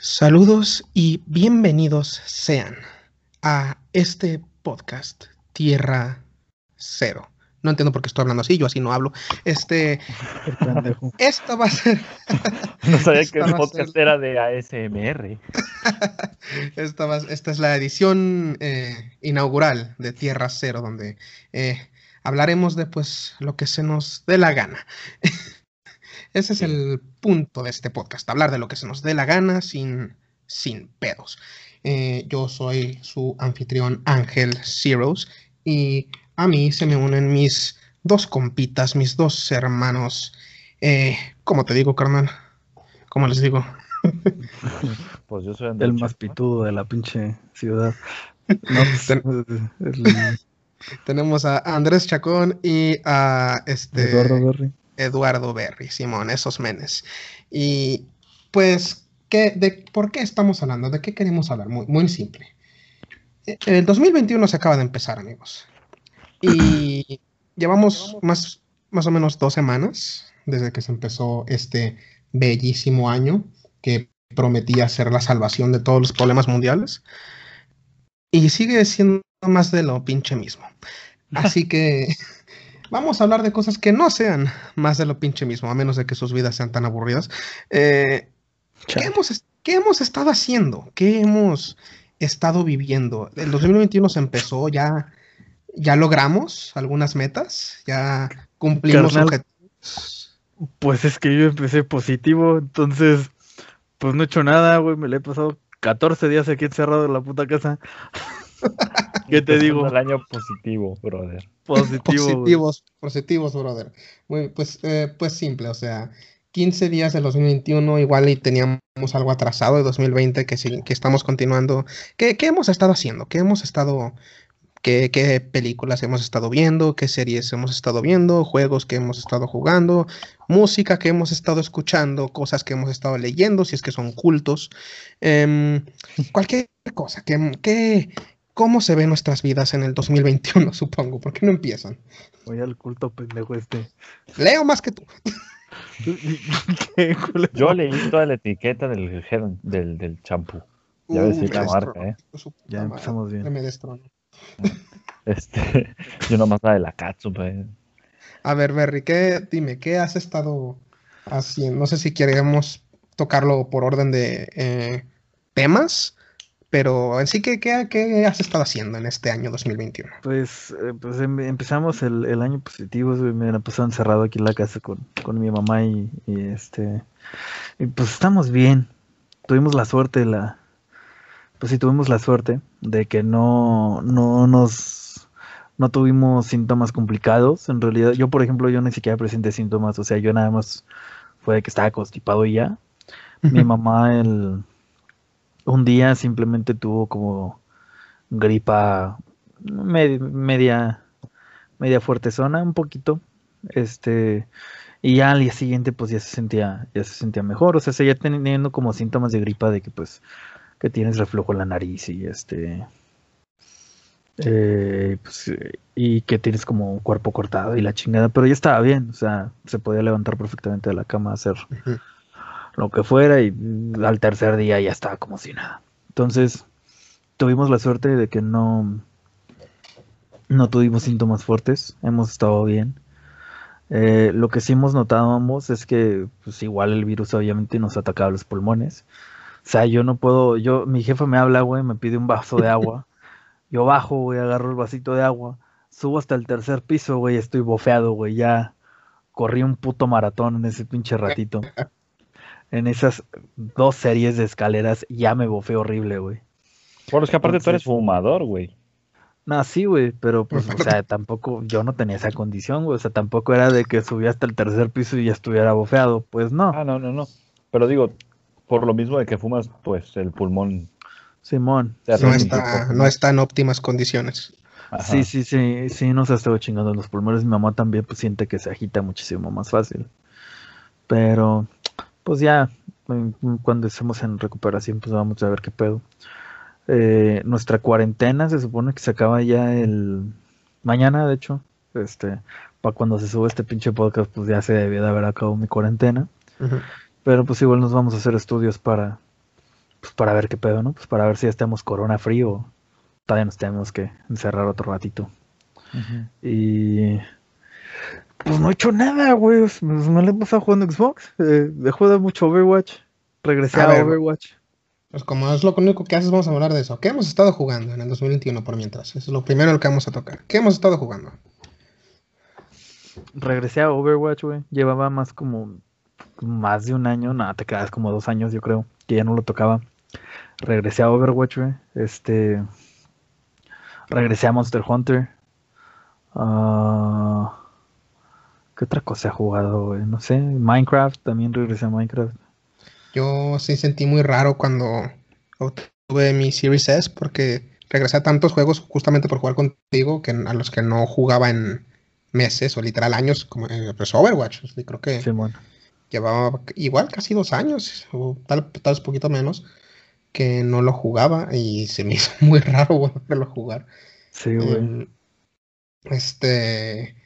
Saludos y bienvenidos sean a este podcast Tierra Cero. No entiendo por qué estoy hablando así, yo así no hablo. Este. Esto va a ser. no sabía que el podcast era de ASMR. esta, esta, es la edición eh, inaugural de Tierra Cero, donde eh, hablaremos de pues lo que se nos dé la gana. Ese es el punto de este podcast, hablar de lo que se nos dé la gana sin, sin pedos. Eh, yo soy su anfitrión Ángel Zeros y a mí se me unen mis dos compitas, mis dos hermanos. Eh, ¿Cómo te digo, carnal? ¿Cómo les digo? Pues yo soy el más pitudo de la pinche ciudad. Pues, tenemos a Andrés Chacón y a este Eduardo Berry. Eduardo Berry, Simón, esos menes. Y pues, ¿qué, de, ¿por qué estamos hablando? ¿De qué queremos hablar? Muy, muy simple. E, el 2021 se acaba de empezar, amigos. Y llevamos más, más o menos dos semanas desde que se empezó este bellísimo año que prometía ser la salvación de todos los problemas mundiales. Y sigue siendo más de lo pinche mismo. Así que vamos a hablar de cosas que no sean más de lo pinche mismo, a menos de que sus vidas sean tan aburridas. Eh, ¿qué, hemos, ¿Qué hemos estado haciendo? ¿Qué hemos estado viviendo? El 2021 se empezó, ya, ya logramos algunas metas, ya cumplimos objetivos. Pues es que yo empecé positivo, entonces, pues no he hecho nada, güey, me le he pasado 14 días aquí encerrado en la puta casa. ¿Qué te digo? El año positivo, brother. Positivos, positivos, brother. Muy, pues, eh, pues simple, o sea, 15 días de 2021, igual y teníamos algo atrasado de 2020 que, sí, que estamos continuando. ¿Qué, ¿Qué, hemos estado haciendo? ¿Qué hemos estado, qué, qué películas hemos estado viendo? ¿Qué series hemos estado viendo? ¿Juegos que hemos estado jugando? ¿Música que hemos estado escuchando? ¿Cosas que hemos estado leyendo? Si es que son cultos. Eh, cualquier cosa. ¿Qué, qué, cómo se ven nuestras vidas en el 2021, supongo. ¿Por qué no empiezan? Voy al culto pendejo este. Leo más que tú. Yo leí toda la etiqueta del del champú. Ya ves uh, la marca, ¿eh? Ya empezamos bien. Me Este, yo nomás la de la Katsu, pues. A ver, Berry, ¿qué, dime, ¿qué has estado haciendo? No sé si queremos tocarlo por orden de eh, temas pero en sí, ¿qué, qué, has estado haciendo en este año 2021? Pues, eh, pues em, empezamos el, el, año positivo, me la pasado encerrado aquí en la casa con, con mi mamá y, este, y pues estamos bien. Tuvimos la suerte, la, pues sí, tuvimos la suerte de que no, no nos, no tuvimos síntomas complicados. En realidad, yo por ejemplo, yo ni siquiera presenté síntomas, o sea, yo nada más fue de que estaba constipado y ya. Mi mamá, el un día simplemente tuvo como gripa media, media fuerte zona, un poquito. Este, y ya al día siguiente pues ya se sentía, ya se sentía mejor. O sea, seguía teniendo como síntomas de gripa de que pues que tienes reflujo en la nariz y este eh, pues, y que tienes como un cuerpo cortado y la chingada, pero ya estaba bien, o sea, se podía levantar perfectamente de la cama hacer lo que fuera, y al tercer día ya estaba como si nada. Entonces, tuvimos la suerte de que no, no tuvimos síntomas fuertes, hemos estado bien. Eh, lo que sí hemos notado ambos es que, pues igual el virus obviamente nos atacaba los pulmones. O sea, yo no puedo, yo, mi jefe me habla, güey, me pide un vaso de agua. Yo bajo, güey, agarro el vasito de agua, subo hasta el tercer piso, güey, estoy bofeado, güey, ya corrí un puto maratón en ese pinche ratito en esas dos series de escaleras ya me bofé horrible, güey. Por los que aparte tú eres fumador, güey. No, sí, güey, pero pues, o sea, tampoco, yo no tenía esa condición, güey, o sea, tampoco era de que subía hasta el tercer piso y ya estuviera bofeado, pues no. Ah, no, no, no. Pero digo, por lo mismo de que fumas, pues el pulmón. Simón. No está, no está en óptimas condiciones. Sí, sí, sí, sí, no se ha estado chingando los pulmones. Mi mamá también pues siente que se agita muchísimo más fácil. Pero, pues ya cuando estemos en recuperación, pues vamos a ver qué pedo. Eh, nuestra cuarentena se supone que se acaba ya el mañana, de hecho. Este, para cuando se sube este pinche podcast, pues ya se debió de haber acabado mi cuarentena. Pero pues igual nos vamos a hacer estudios para, pues para ver qué pedo, ¿no? Pues para ver si ya estamos corona frío. Todavía nos tenemos que encerrar otro ratito. Y pues no he hecho nada, güey. Pues, me le he pasado jugando Xbox. Eh, dejó de mucho Overwatch. Regresé a, Overwatch. Pues como es lo único que haces, vamos a hablar de eso. ¿Qué hemos estado jugando en el 2021 por mientras? Eso es lo primero que vamos a tocar. ¿Qué hemos estado jugando? Regresé a Overwatch, güey. Llevaba más como más de un año, nada, te quedas como dos años, yo creo, que ya no lo tocaba. Regresé a Overwatch, güey. Este. Regresé a Monster Hunter. Uh, ¿Qué otra cosa he jugado, güey? No sé. Minecraft, también regresé a Minecraft. Yo sí sentí muy raro cuando tuve mi Series S porque regresé a tantos juegos justamente por jugar contigo que a los que no jugaba en meses o literal años, como eh, pues Overwatch. creo que llevaba igual casi dos años, o tal, tal vez poquito menos, que no lo jugaba y se me hizo muy raro volverlo a jugar. Sí, güey. Este,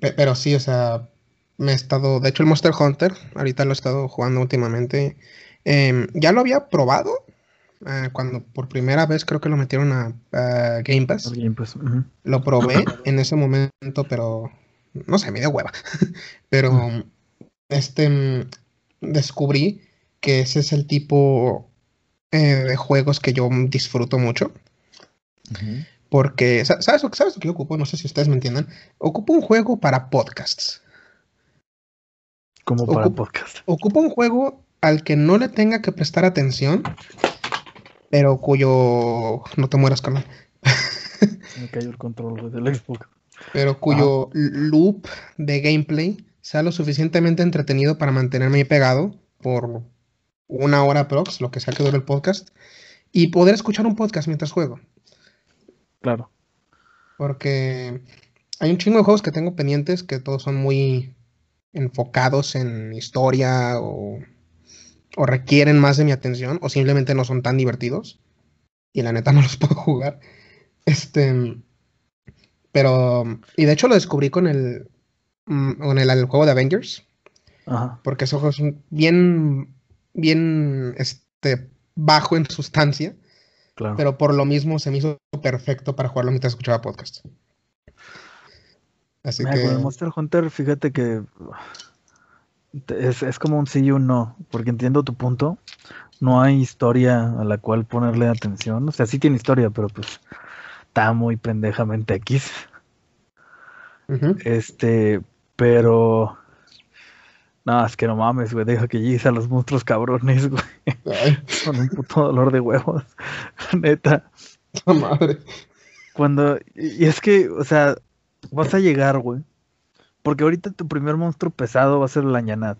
pero sí, o sea, me he estado, de hecho el Monster Hunter, ahorita lo he estado jugando últimamente. Em, ya lo había probado eh, cuando por primera vez creo que lo metieron a, Game Pass. Lo probé en ese momento, pero no sé, me dio hueva. pero este mm, descubrí que ese es el tipo eh, de juegos que yo disfruto mucho. Porque, ¿sabes, ¿sabes lo que yo ocupo? No sé si ustedes me entiendan. Ocupo un juego para podcasts. Como para podcast. Ocupo un juego al que no le tenga que prestar atención, pero cuyo. No te mueras, con me cayó el control del Xbox. Pero cuyo loop de gameplay sea lo suficientemente entretenido para mantenerme ahí pegado por una hora prox, lo que sea que dure el podcast, y poder escuchar un podcast mientras juego. Claro. Porque hay un chingo de juegos que tengo pendientes que todos son muy enfocados en historia o, o requieren más de mi atención o simplemente no son tan divertidos y la neta no los puedo jugar. Este, pero, y de hecho lo descubrí con el, Mm, con el, juego de Avengers. Porque ese juego es bien, bien este, bajo en sustancia. Pero por lo mismo se me hizo perfecto para jugarlo mientras escuchaba podcast. Así que. Con Monster Hunter, fíjate que es, es como un sí y un no. Porque entiendo tu punto. No hay historia a la cual ponerle atención. O sea, sí tiene historia, pero pues está muy pendejamente X. Este, pero. No, es que no mames, güey. Deja que llegues a los monstruos cabrones, güey. Con un puto dolor de huevos. Neta. La madre. Cuando. Y es que, o sea, vas a llegar, güey. Porque ahorita tu primer monstruo pesado va a ser la ñanat.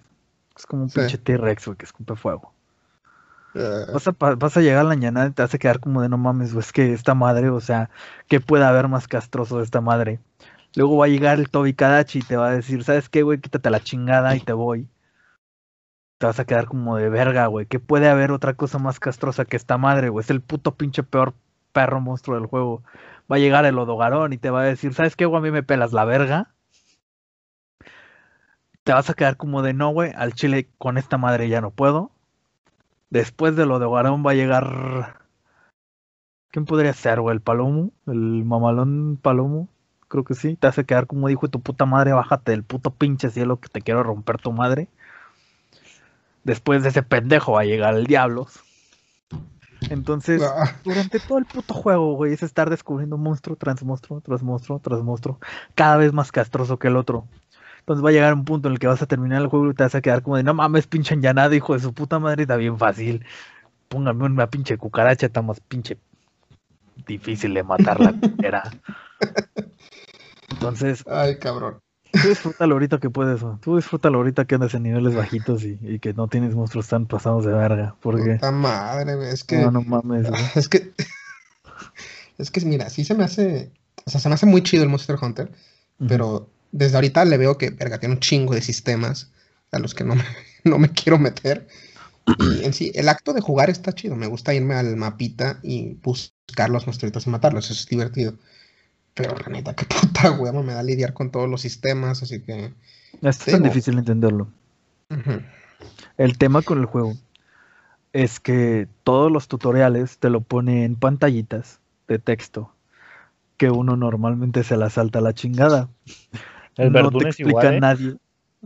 Es como un pinche T-Rex, güey, que escupe fuego. Vas, a, vas a llegar a la ñanat y te vas a quedar como de no mames, güey. Es que esta madre, o sea, ¿qué puede haber más castroso de esta madre? Luego va a llegar el Toby Kadachi y te va a decir, ¿sabes qué, güey? Quítate la chingada y te voy. Te vas a quedar como de verga, güey. ¿Qué puede haber otra cosa más castrosa que esta madre, güey? Es el puto pinche peor perro monstruo del juego. Va a llegar el Odogarón y te va a decir, ¿sabes qué, güey? A mí me pelas la verga. Te vas a quedar como de no, güey. Al chile con esta madre ya no puedo. Después del Odogarón va a llegar. ¿Quién podría ser, güey? ¿El Palomo? ¿El mamalón Palomo? Creo que sí, te hace quedar como dijo tu puta madre, bájate del puto pinche cielo que te quiero romper tu madre. Después de ese pendejo va a llegar el diablo. Entonces, ah. durante todo el puto juego, güey, es estar descubriendo monstruo tras monstruo, tras monstruo, tras monstruo, cada vez más castroso que el otro. Entonces va a llegar un punto en el que vas a terminar el juego y te vas a quedar como de, no mames, pinche nada hijo de su puta madre, está bien fácil. Póngame una pinche cucaracha, está más pinche difícil de matar la era. Entonces. Ay, cabrón. Tú disfrútalo ahorita que puedes, tú disfrútalo ahorita que andas en niveles bajitos y, que no tienes monstruos tan pasados de verga. Porque. Puta madre, es que. No, no mames. Es que. Es que, mira, sí se me hace. O sea, se me hace muy chido el Monster Hunter. Pero desde ahorita le veo que, verga, tiene un chingo de sistemas a los que no me, no me quiero meter. Y en sí, el acto de jugar está chido. Me gusta irme al mapita y buscar los monstruitos y matarlos. Eso es divertido. Pero la neta, qué puta huevo me da lidiar con todos los sistemas, así que. Es tan difícil entenderlo. El tema con el juego. es que todos los tutoriales te lo pone en pantallitas de texto que uno normalmente se la salta a la chingada. El no Verdún te es explica igual. ¿eh? nadie.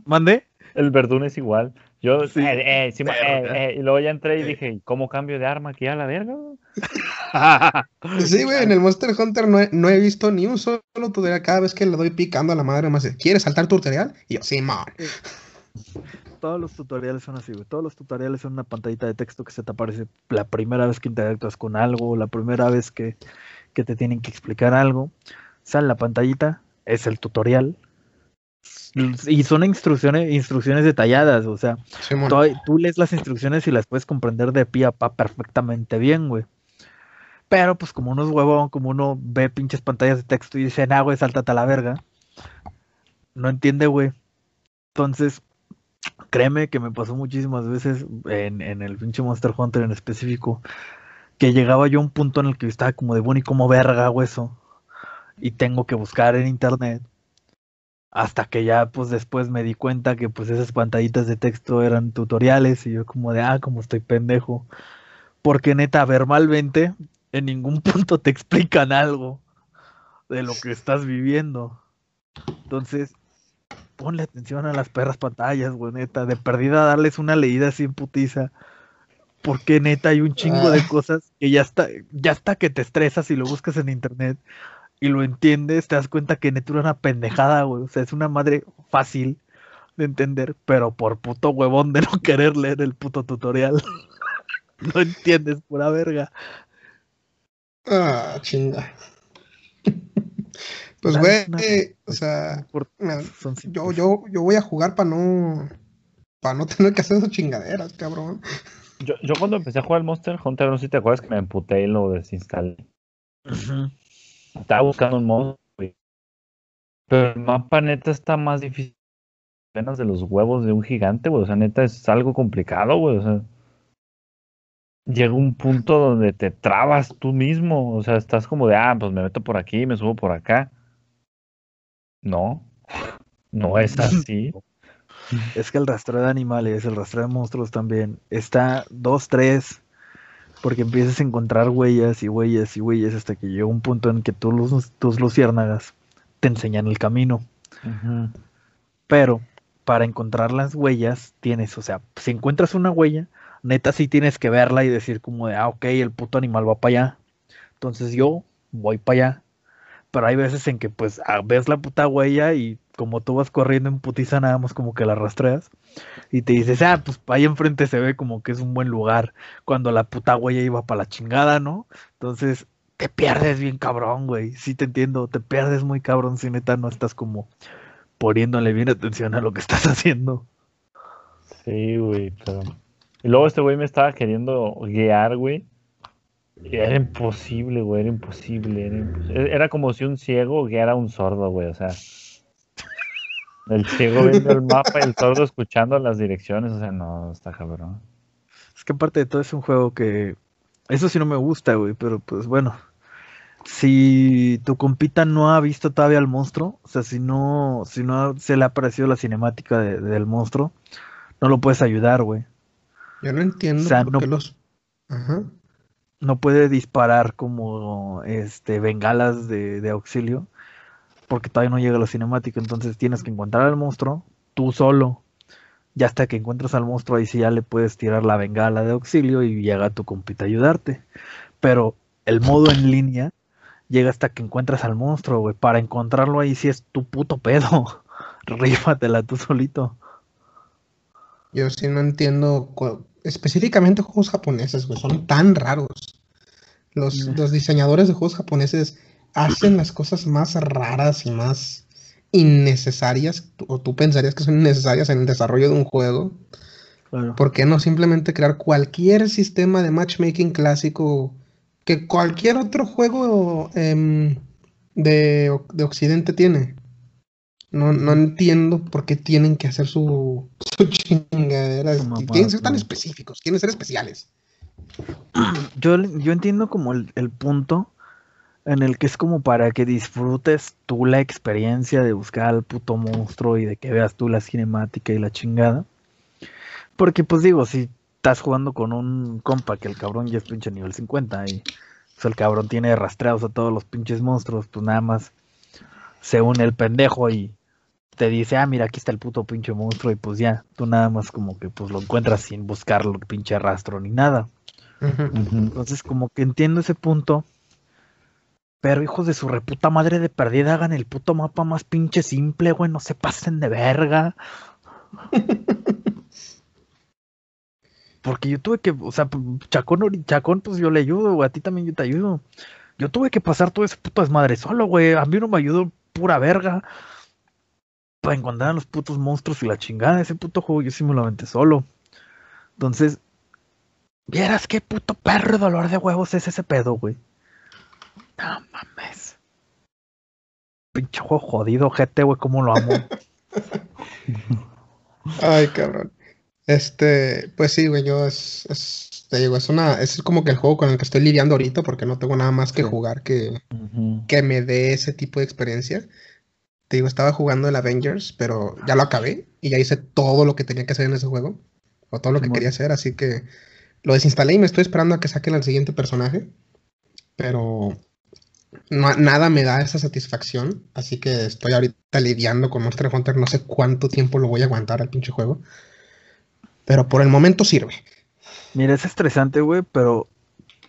¿Mande? El Verdún es igual. Yo, Sí. eh, eh, sí, eh, eh, y luego ya entré y dije, "¿Y ¿cómo cambio de arma aquí a la verga? Sí, güey, en el Monster Hunter no he, no he visto ni un solo tutorial. Cada vez que le doy picando a la madre, me dice, ¿quieres saltar tu tutorial? Y yo, sí, man. Todos los tutoriales son así, güey. Todos los tutoriales son una pantallita de texto que se te aparece la primera vez que interactúas con algo, la primera vez que, que te tienen que explicar algo. Sale la pantallita, es el tutorial. Y son instrucciones, instrucciones detalladas, o sea, tú lees las instrucciones y las puedes comprender de pie a pa perfectamente bien, güey. Pero pues como uno es huevón, como uno ve pinches pantallas de texto y dice, nah, güey, sáltate a la verga. No entiende, güey. Entonces, créeme que me pasó muchísimas veces en, en el pinche Monster Hunter en específico, que llegaba yo a un punto en el que estaba como de, bueno, ¿y cómo verga hago eso? Y tengo que buscar en internet. Hasta que ya, pues después me di cuenta que pues esas pantallitas de texto eran tutoriales y yo como de, ah, como estoy pendejo. Porque neta, verbalmente, en ningún punto te explican algo de lo que estás viviendo. Entonces, ponle atención a las perras pantallas, güey, neta. De perdida darles una leída en putiza. Porque neta hay un chingo de Ah. cosas que ya está, ya está que te estresas y lo buscas en internet y lo entiendes, te das cuenta que neta era una pendejada, güey. O sea, es una madre fácil de entender, pero por puto huevón de no querer leer el puto tutorial. no entiendes, pura verga. Ah, chinga. Pues, güey, no. o sea, Por- mira, son yo, yo, yo voy a jugar para no, para no tener que hacer esas chingaderas, cabrón. Yo, yo cuando empecé a jugar al Monster Hunter, no sé si te acuerdas que me emputé y lo desinstalé. Ujú. Estaba buscando un modo, güey. Pero el mapa neta está más difícil. Apenas de los huevos de un gigante, güey. O sea, neta es algo complicado, güey. O sea, llega un punto donde te trabas tú mismo. O sea, estás como de, ah, pues me meto por aquí, me subo por acá. No, no es así. Es que el rastreo de animales, el rastreo de monstruos también, está 2, 3, porque empiezas a encontrar huellas y huellas y huellas hasta que llega un punto en que tú, los- tus luciérnagas te enseñan el camino. Pero para encontrar las huellas tienes, o sea, si encuentras una huella, neta sí tienes que verla y decir como de, ah, ok, el puto animal va para allá. Entonces yo voy para allá. Pero hay veces en que pues ves la puta huella y como tú vas corriendo en putiza nada más como que la rastreas y te dices, ah, pues ahí enfrente se ve como que es un buen lugar cuando la puta huella iba para la chingada, ¿no? Entonces te pierdes bien cabrón, güey. Sí te entiendo, te pierdes muy cabrón si neta no estás como poniéndole bien atención a lo que estás haciendo. Sí, güey, pero. Y luego este güey me estaba queriendo guiar, güey. Era imposible, güey, era imposible. Era, impos- e-, era como si un ciego guiara a un sordo, güey, o sea. El ciego viendo el mapa y el sordo escuchando las direcciones, o sea, no, está cabrón. Es que aparte de todo es un juego que... Eso sí no me gusta, güey, pero pues bueno. Si tu compita no ha visto todavía al monstruo, o sea, si no, si no se le ha parecido la cinemática de- del monstruo, no lo puedes ayudar, güey. Yo no entiendo O sea, por no- qué los... Ajá. No puede disparar como este bengalas de, auxilio, porque todavía no llega la cinemática, entonces tienes que encontrar al monstruo tú solo. Ya hasta que encuentras al monstruo, ahí sí ya le puedes tirar la bengala de auxilio y llega tu compita a ayudarte. Pero el modo en línea llega hasta que encuentras al monstruo, güey. Para encontrarlo ahí sí es tu puto pedo. Rífatela tú solito. Yo sí no entiendo, específicamente juegos japoneses, güey, son tan raros. Los, Mm. los diseñadores de juegos japoneses hacen las cosas más raras y más innecesarias, o tú pensarías que son innecesarias en el desarrollo de un juego. Claro. ¿Por qué no simplemente crear cualquier sistema de matchmaking clásico que cualquier otro juego em, de, de Occidente tiene? No, no entiendo por qué tienen que hacer su, su chingadera. Quieren ser tan específicos, quieren ser especiales. Yo, yo entiendo como el, el punto en el que es como para que disfrutes tú la experiencia de buscar al puto monstruo y de que veas tú la cinemática y la chingada. Porque pues digo, si estás jugando con un compa que el cabrón ya es pinche nivel 50 y pues, el cabrón tiene rastreados a todos los pinches monstruos, pues nada más se une el pendejo y te dice, ah, mira, aquí está el puto pinche monstruo y pues ya, tú nada más como que pues lo encuentras sin buscarlo, pinche rastro ni nada. Entonces como que entiendo ese punto. Pero hijos de su reputa madre de perdida, hagan el puto mapa más pinche simple, güey, no se pasen de verga. Porque yo tuve que, o sea, Chacón, Chacón, pues yo le ayudo, güey, a ti también yo te ayudo. Yo tuve que pasar todo ese puto desmadre solo, güey. A mí no me ayudó pura verga. Para encontrar a los putos monstruos y la chingada ese puto juego, yo sí me lo aventé solo. Entonces, vieras qué puto perro dolor de huevos es ese pedo, güey. No mames. Pinche juego jodido, GT, güey, cómo lo amo. Ay, cabrón. Este, pues sí, güey, yo es, es, te digo, es una, es como que el juego con el que estoy lidiando ahorita porque no tengo nada más que jugar que, que me dé ese tipo de experiencia. Te digo, estaba jugando el Avengers, pero ya lo acabé y ya hice todo lo que tenía que hacer en ese juego, o todo lo que quería hacer, así que lo desinstalé y me estoy esperando a que saquen al siguiente personaje, pero no, nada me da esa satisfacción, así que estoy ahorita lidiando con Monster Hunter, no sé cuánto tiempo lo voy a aguantar al pinche juego. Pero por el momento sirve. Mira, es estresante, güey, pero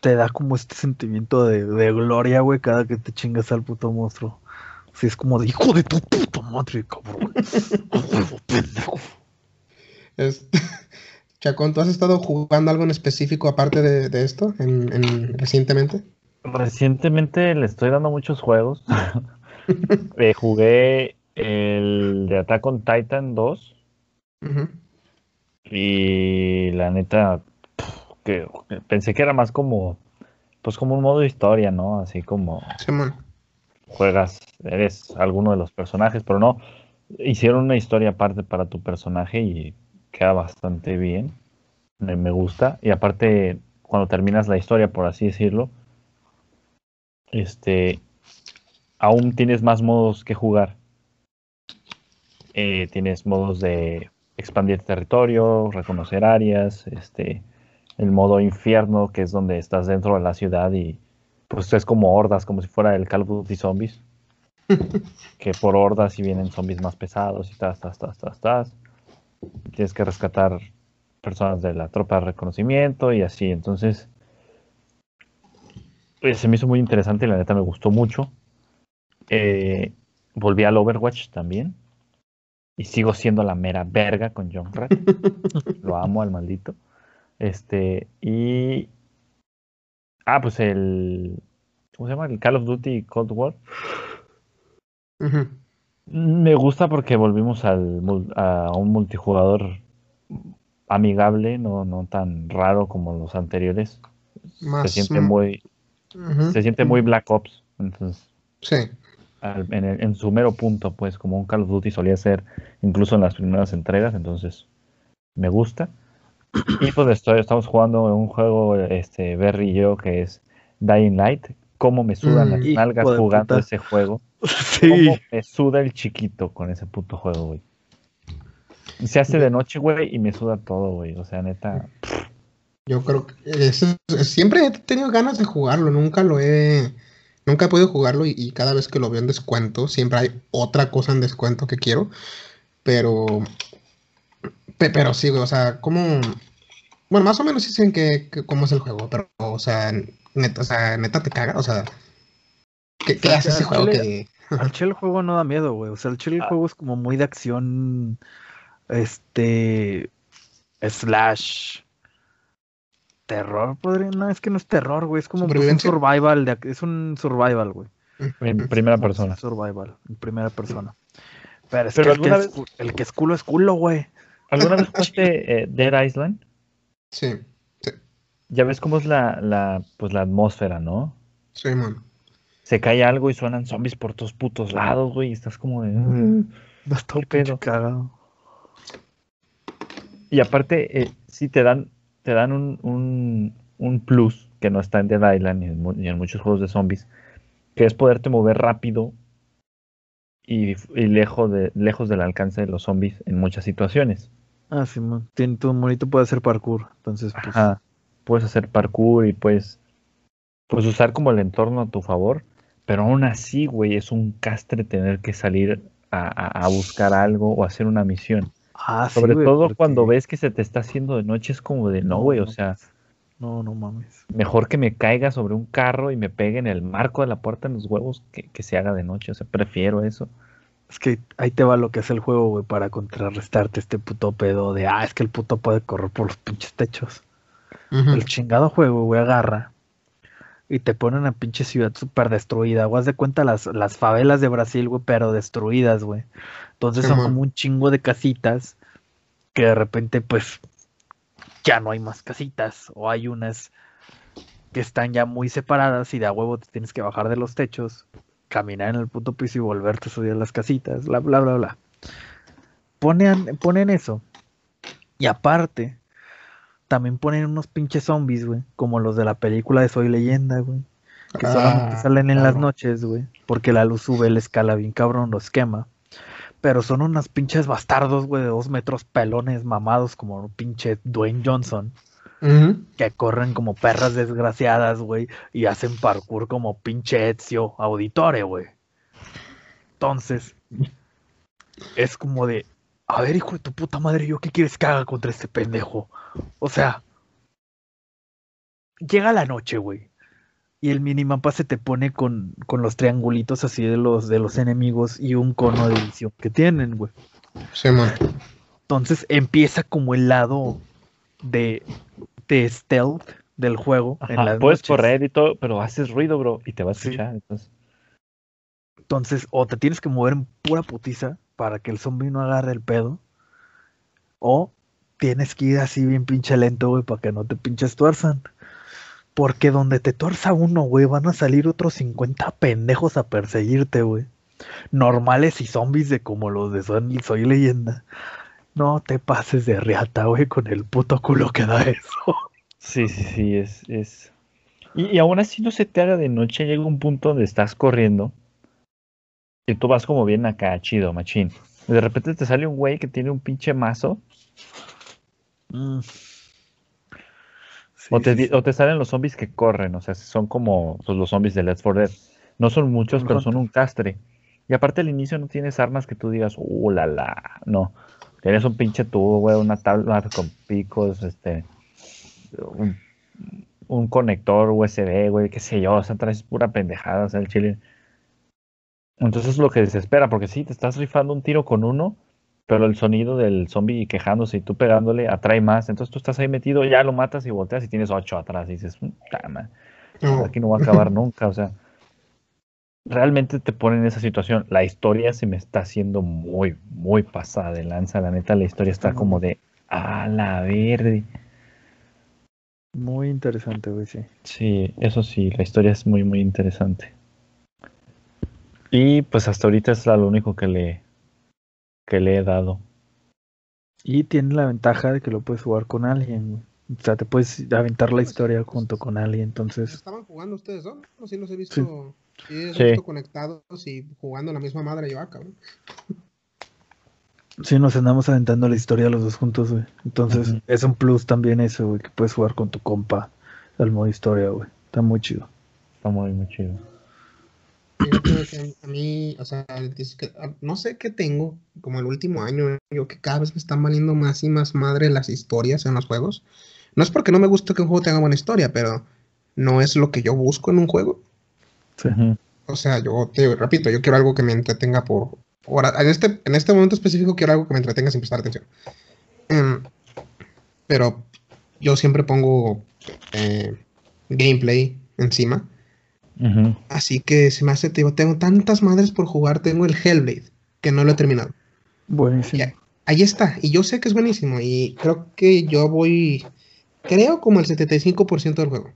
te da como este sentimiento de, gloria, güey, cada que te chingas al puto monstruo. Si es como de hijo de tu puta madre, cabrón. pendejo. Chacón, ¿tú has estado jugando algo en específico aparte de, esto en, recientemente? Recientemente le estoy dando muchos juegos. Eh, jugué el de Attack on Titan 2. Y la neta, que pensé que era más como, pues como un modo de historia, ¿no? Así como juegas, eres alguno de los personajes, pero no, hicieron una historia aparte para tu personaje y queda bastante bien. Me, gusta. Y aparte, cuando terminas la historia, por así decirlo, este, aún tienes más modos que jugar. Eh, tienes modos de expandir territorio, reconocer áreas, este, el modo infierno, que es donde estás dentro de la ciudad y pues es como hordas, como si fuera el Call of Duty Zombies. que por hordas y vienen zombies más pesados y tas, tas, tas, tas, tas. Tienes que rescatar personas de la tropa de reconocimiento y así. Entonces, pues, se me hizo muy interesante y la neta me gustó mucho. Eh, volví al Overwatch también. Y sigo siendo la mera verga con John Rat. Lo amo al maldito. Este, y. Ah, pues el. ¿Cómo se llama? El Call of Duty Cold War. Me gusta porque volvimos al, a un multijugador amigable, no, no tan raro como los anteriores. se siente muy. Se siente muy Black Ops. Entonces. Sí en, su mero punto, pues como un Call of Duty solía ser incluso en las primeras entregas, entonces me gusta. Y pues estoy, estamos jugando un juego, este, Berry y yo, que es Dying Light. ¿Cómo me sudan las mm, nalgas jugando ese juego? Sí. ¿Cómo me suda el chiquito con ese puto juego, güey? Se hace de noche, güey, y me suda todo, güey. O sea, neta. Yo creo que siempre he tenido ganas de jugarlo, nunca lo he Nunca he podido jugarlo y, cada vez que lo veo en descuento, siempre hay otra cosa en descuento que quiero. Pero. Pero sí, o sea, como. Bueno, más o menos dicen que, cómo es el juego, pero, o sea, neta, o sea, neta te caga, o sea. ¿Qué, hace ese juego que.? Al chile el juego no da miedo, güey. O sea, el chile el ah. juego es como muy de acción. Este. Slash terror, podría, no, es que no es terror, güey, es como un survival, de, es un survival, güey. En primera persona. Survival, en primera persona. Pero es que, el, que es, el, que es, culo es culo, güey. ¿Alguna vez jugaste eh, Dead Island? Sí, sí. Ya ves cómo es la, la, pues, la atmósfera, ¿no? Sí, man. Se cae algo y suenan zombies por todos putos lados, güey, y estás como de... no está pedo. cagado. Y aparte, eh, sí te dan te dan un, un, plus que no está en Dead Island ni en, muchos juegos de zombies, que es poderte mover rápido y, lejos, de, lejos del alcance de los zombies en muchas situaciones. Ah, sí, man. Tiene, tu monito puede hacer parkour. Entonces, pues. Ajá. Puedes hacer parkour y puedes, puedes usar como el entorno a tu favor. Pero aún así, güey, es un castre tener que salir a, a- a buscar algo o hacer una misión. Ah, sí, Sobre güey, todo porque- cuando ves que se te está haciendo de noche, es como de no, güey, o sea, No, no mames. mejor que me caiga sobre un carro y me pegue en el marco de la puerta en los huevos que, que se haga de noche. O sea, prefiero eso. Es que ahí te va lo que hace el juego, güey, para contrarrestarte este puto pedo de, ah, es que el puto puede correr por los pinches techos. El chingado juego, güey, agarra y te pone una pinche ciudad súper destruida. O haz de cuenta las, las favelas de Brasil, güey, pero destruidas, güey. Entonces son como un chingo de casitas que de repente, pues, ya no hay más casitas. O hay unas que están ya muy separadas y de a huevo te tienes que bajar de los techos, caminar en el puto piso y volverte a subir a las casitas, bla, bla, bla, bla. Ponen, ponen eso. Y aparte, también ponen unos pinches zombies, güey, como los de la película de Soy Leyenda, güey. Que solamente Ah, salen en las noches, güey. Porque la luz sube, la escala bien cabrón, los quema. Pero son unos pinches bastardos, güey, de dos metros pelones mamados como un pinche Dwayne Johnson. Que corren como perras desgraciadas, güey. Y hacen parkour como pinche Ezio Auditore, güey. Entonces, es como de, a ver, hijo de tu puta madre, ¿yo qué quieres que haga contra este pendejo? O sea, llega la noche, güey. Y el minimapa se te pone con, con los triangulitos así de los, de los enemigos y un cono de visión que tienen, güey. Simón. Entonces empieza como el lado de, de stealth del juego. en Ajá, las puedes noches. correr y todo, pero haces ruido, bro, y te va a Sí. escuchar. Entonces, Entonces, o te tienes que mover en pura putiza para que el zombie no agarre el pedo. O tienes que ir así bien pinche lento, güey, para que no te pinches tuerzan. Porque donde te tuerza uno, güey, van a salir otros 50 pendejos a perseguirte, güey. Normales y zombies de como los de Son- Soy Leyenda. No te pases de riata, güey, con el puto culo que da eso. sí, sí, sí, es, es... Y, y aún así no se te haga de noche, llega un punto donde estás corriendo y tú vas como bien acá, chido, machín. Y de repente te sale un güey que tiene un pinche mazo Mm. Sí, o, te, sí, di- sí. o te salen los zombies que corren, o sea, son como pues, los zombies de Let's 4 Dead. No son muchos, pero son un castre. Y aparte al inicio no tienes armas que tú digas, uh, la, la, no. Tienes un pinche tubo, güey, una tabla con picos, este, un, un conector USB, güey, qué sé yo, o sea, traes pura pendejada, o sea, el chile. Entonces es lo que desespera, porque sí, te estás rifando un tiro con uno, pero el sonido del zombie quejándose y tú pegándole atrae más. Entonces tú estás ahí metido, ya lo matas y volteas y tienes ocho atrás y dices, "Puta madre, No. aquí no va a acabar nunca, o sea. Realmente te ponen en esa situación. La historia se me está haciendo muy, muy pasada de lanza. La neta, la historia está como de a la verde. Muy interesante, güey, sí. Sí, eso sí, la historia es muy, muy interesante. Y pues hasta ahorita es lo único que le, que le he dado. Y tiene la ventaja de que lo puedes jugar con alguien, güey. O sea, te puedes aventar la historia junto con alguien, entonces... ¿Estaban jugando ustedes dos? No, sí los he visto. Sí, los Sí. conectados y jugando la misma madre yo, ah, cabrón. Sí, nos andamos aventando la historia los dos juntos, güey. Entonces, es un plus también eso, güey, que puedes jugar con tu compa al modo historia, güey. Está muy chido. Está muy, muy chido. Fíjate que a mí, o sea, es que, ah, no sé qué tengo, como el último año, yo que cada vez me están valiendo más y más madre las historias en los juegos. No es porque no me guste que un juego tenga buena historia, pero no es lo que yo busco en un juego. Sí. O sea, yo te repito, yo quiero algo que me entretenga por hora. En este, en este momento específico quiero algo que me entretenga sin prestar atención. Em, pero yo siempre pongo eh, gameplay encima. Así que se me hace, te digo, tengo tantas madres por jugar. Tengo el Hellblade, que no lo he terminado. Buenísimo. Ya. Ahí está. Y yo sé que es buenísimo. Y creo que yo voy, creo como el 75% del juego.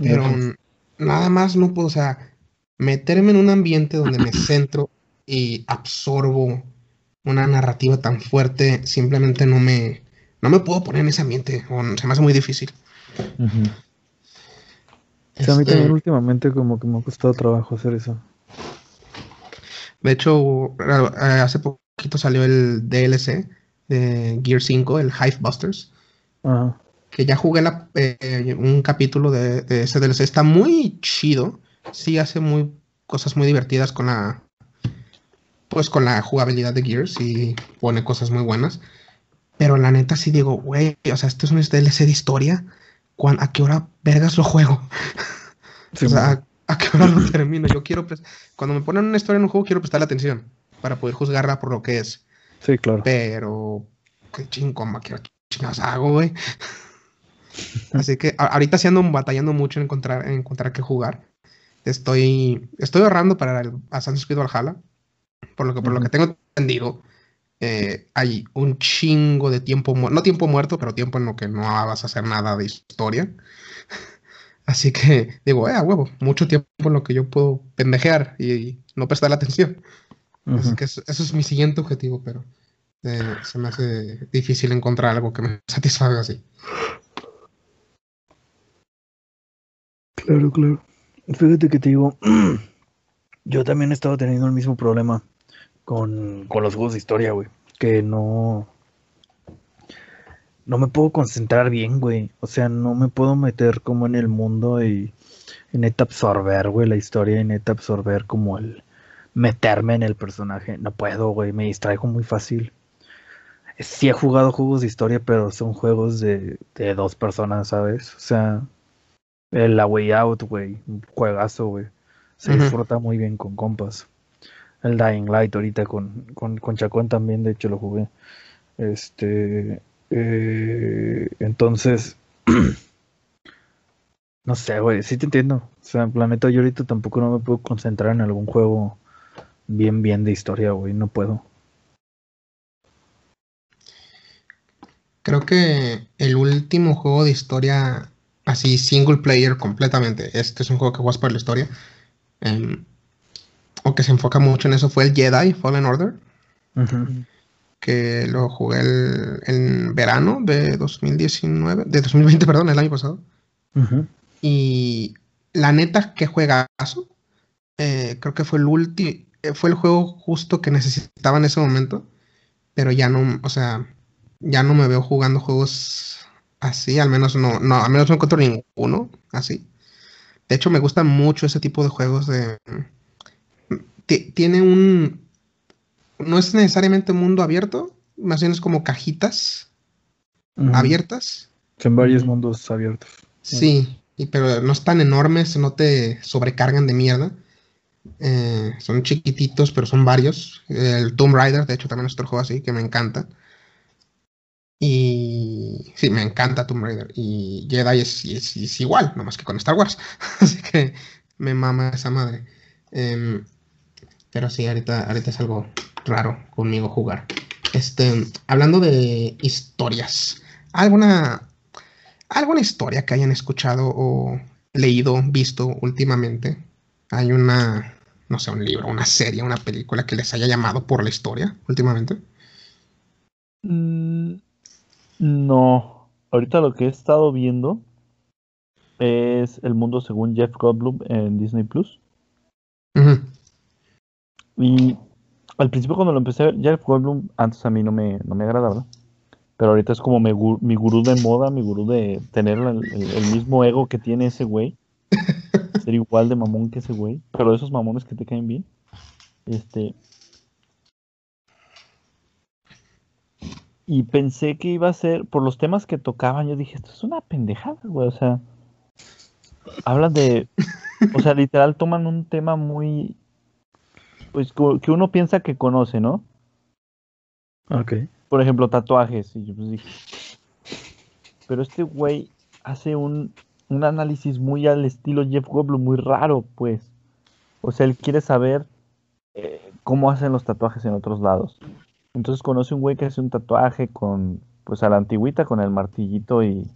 Pero nada más no puedo, o sea, meterme en un ambiente donde me centro y absorbo una narrativa tan fuerte, simplemente no me, no me puedo poner en ese ambiente, o se me hace muy difícil. A mí Este, también últimamente como que me ha costado trabajo hacer eso. de hecho, eh, hace poquito salió el DLC, de Gear 5, el Hive Busters. Ajá. Que ya jugué la, eh, un capítulo de, de ese DLC. Está muy chido. Sí hace muy cosas muy divertidas con la pues con la jugabilidad de Gears y pone cosas muy buenas. Pero la neta sí digo, güey, o sea, esto es un DLC de historia. ¿Cuán- ¿A qué hora vergas lo juego? Sí, o sea, ¿a, a qué hora lo termino? Yo quiero, cuando me ponen una historia en un juego, quiero prestarle atención para poder juzgarla por lo que es. sí, claro. Pero, qué chingón, ¿qué chingados hago, güey? Así que ahorita sí ando batallando mucho en encontrar, en encontrar qué jugar. Estoy, estoy ahorrando para el Assassin's Creed Valhalla. Por lo que, por lo que tengo entendido, eh, hay un chingo de tiempo, no tiempo muerto, pero tiempo en lo que no vas a hacer nada de historia. Así que digo, eh, a huevo, mucho tiempo en lo que yo puedo pendejear y, no prestar atención. Así que eso, eso es mi siguiente objetivo, pero eh, se me hace difícil encontrar algo que me satisfaga así. Claro, claro. Fíjate que te digo, yo también he estado teniendo el mismo problema con, con los juegos de historia, güey. Que no. No me puedo concentrar bien, güey. O sea, no me puedo meter como en el mundo y, y neta absorber, güey, la historia y neta absorber como el meterme en el personaje. No puedo, güey, me distraigo muy fácil. Sí he jugado juegos de historia, pero son juegos de, de dos personas, ¿sabes? O sea, La Way Out, güey, un juegazo, güey. Se Ujú. disfruta muy bien con compas. El Dying Light ahorita con, con, con Chacón también, de hecho lo jugué. Este, eh, entonces, no sé, güey, sí te entiendo. O sea, la neta, yo ahorita tampoco no me puedo concentrar en algún juego bien, bien de historia, güey, no puedo. Creo que el último juego de historia, así single player completamente, este es un juego que juegas por la historia, em, o que se enfoca mucho en eso, fue el Jedi Fallen Order, que lo jugué el- en verano de 2019, de 2020, perdón, el año pasado. Y la neta, qué juegazo. Eh, creo que fue el último, fue el juego justo que necesitaba en ese momento. Pero ya no, o sea, ya no me veo jugando juegos así, al menos no, no, al menos no encuentro ninguno así. De hecho, me gusta mucho ese tipo de juegos de. ti- Tiene un. No es necesariamente mundo abierto, más bien es como cajitas abiertas. Son varios mundos abiertos. Sí, y, pero no están enormes, no te sobrecargan de mierda. Eh, son chiquititos, pero son varios. El Tomb Raider, de hecho, también es otro juego así que me encanta. Y sí, me encanta Tomb Raider. Y Jedi es, es- es igual, nomás que con Star Wars. Así que me mama esa madre. Em, pero sí, ahorita, ahorita es algo raro conmigo jugar. Este, hablando de historias, ¿alguna, alguna historia que hayan escuchado o leído, visto últimamente? ¿Hay una, no sé, un libro, una serie, una película que les haya llamado por la historia últimamente? Mm, No, ahorita lo que he estado viendo es El mundo según Jeff Goldblum en Disney Plus. Y al principio cuando lo empecé a ver, Jeff Goldblum antes a mí no me, no me agradaba. Pero ahorita es como mi, mi gurú de moda, mi gurú de tener el, el- el mismo ego que tiene ese güey. Ser igual de mamón que ese güey. Pero esos mamones que te caen bien. Este. Y pensé que iba a ser, por los temas que tocaban, yo dije, esto es una pendejada, güey. O sea, hablan de, o sea, literal toman un tema muy, pues que uno piensa que conoce, ¿no? Ok. Por ejemplo, tatuajes. Y yo pues dije, pero este güey hace un, un análisis muy al estilo Jeff Goldblum, muy raro, pues. O sea, él quiere saber eh, cómo hacen los tatuajes en otros lados. Entonces conoce un güey que hace un tatuaje con, pues a la antigüita, con el martillito y,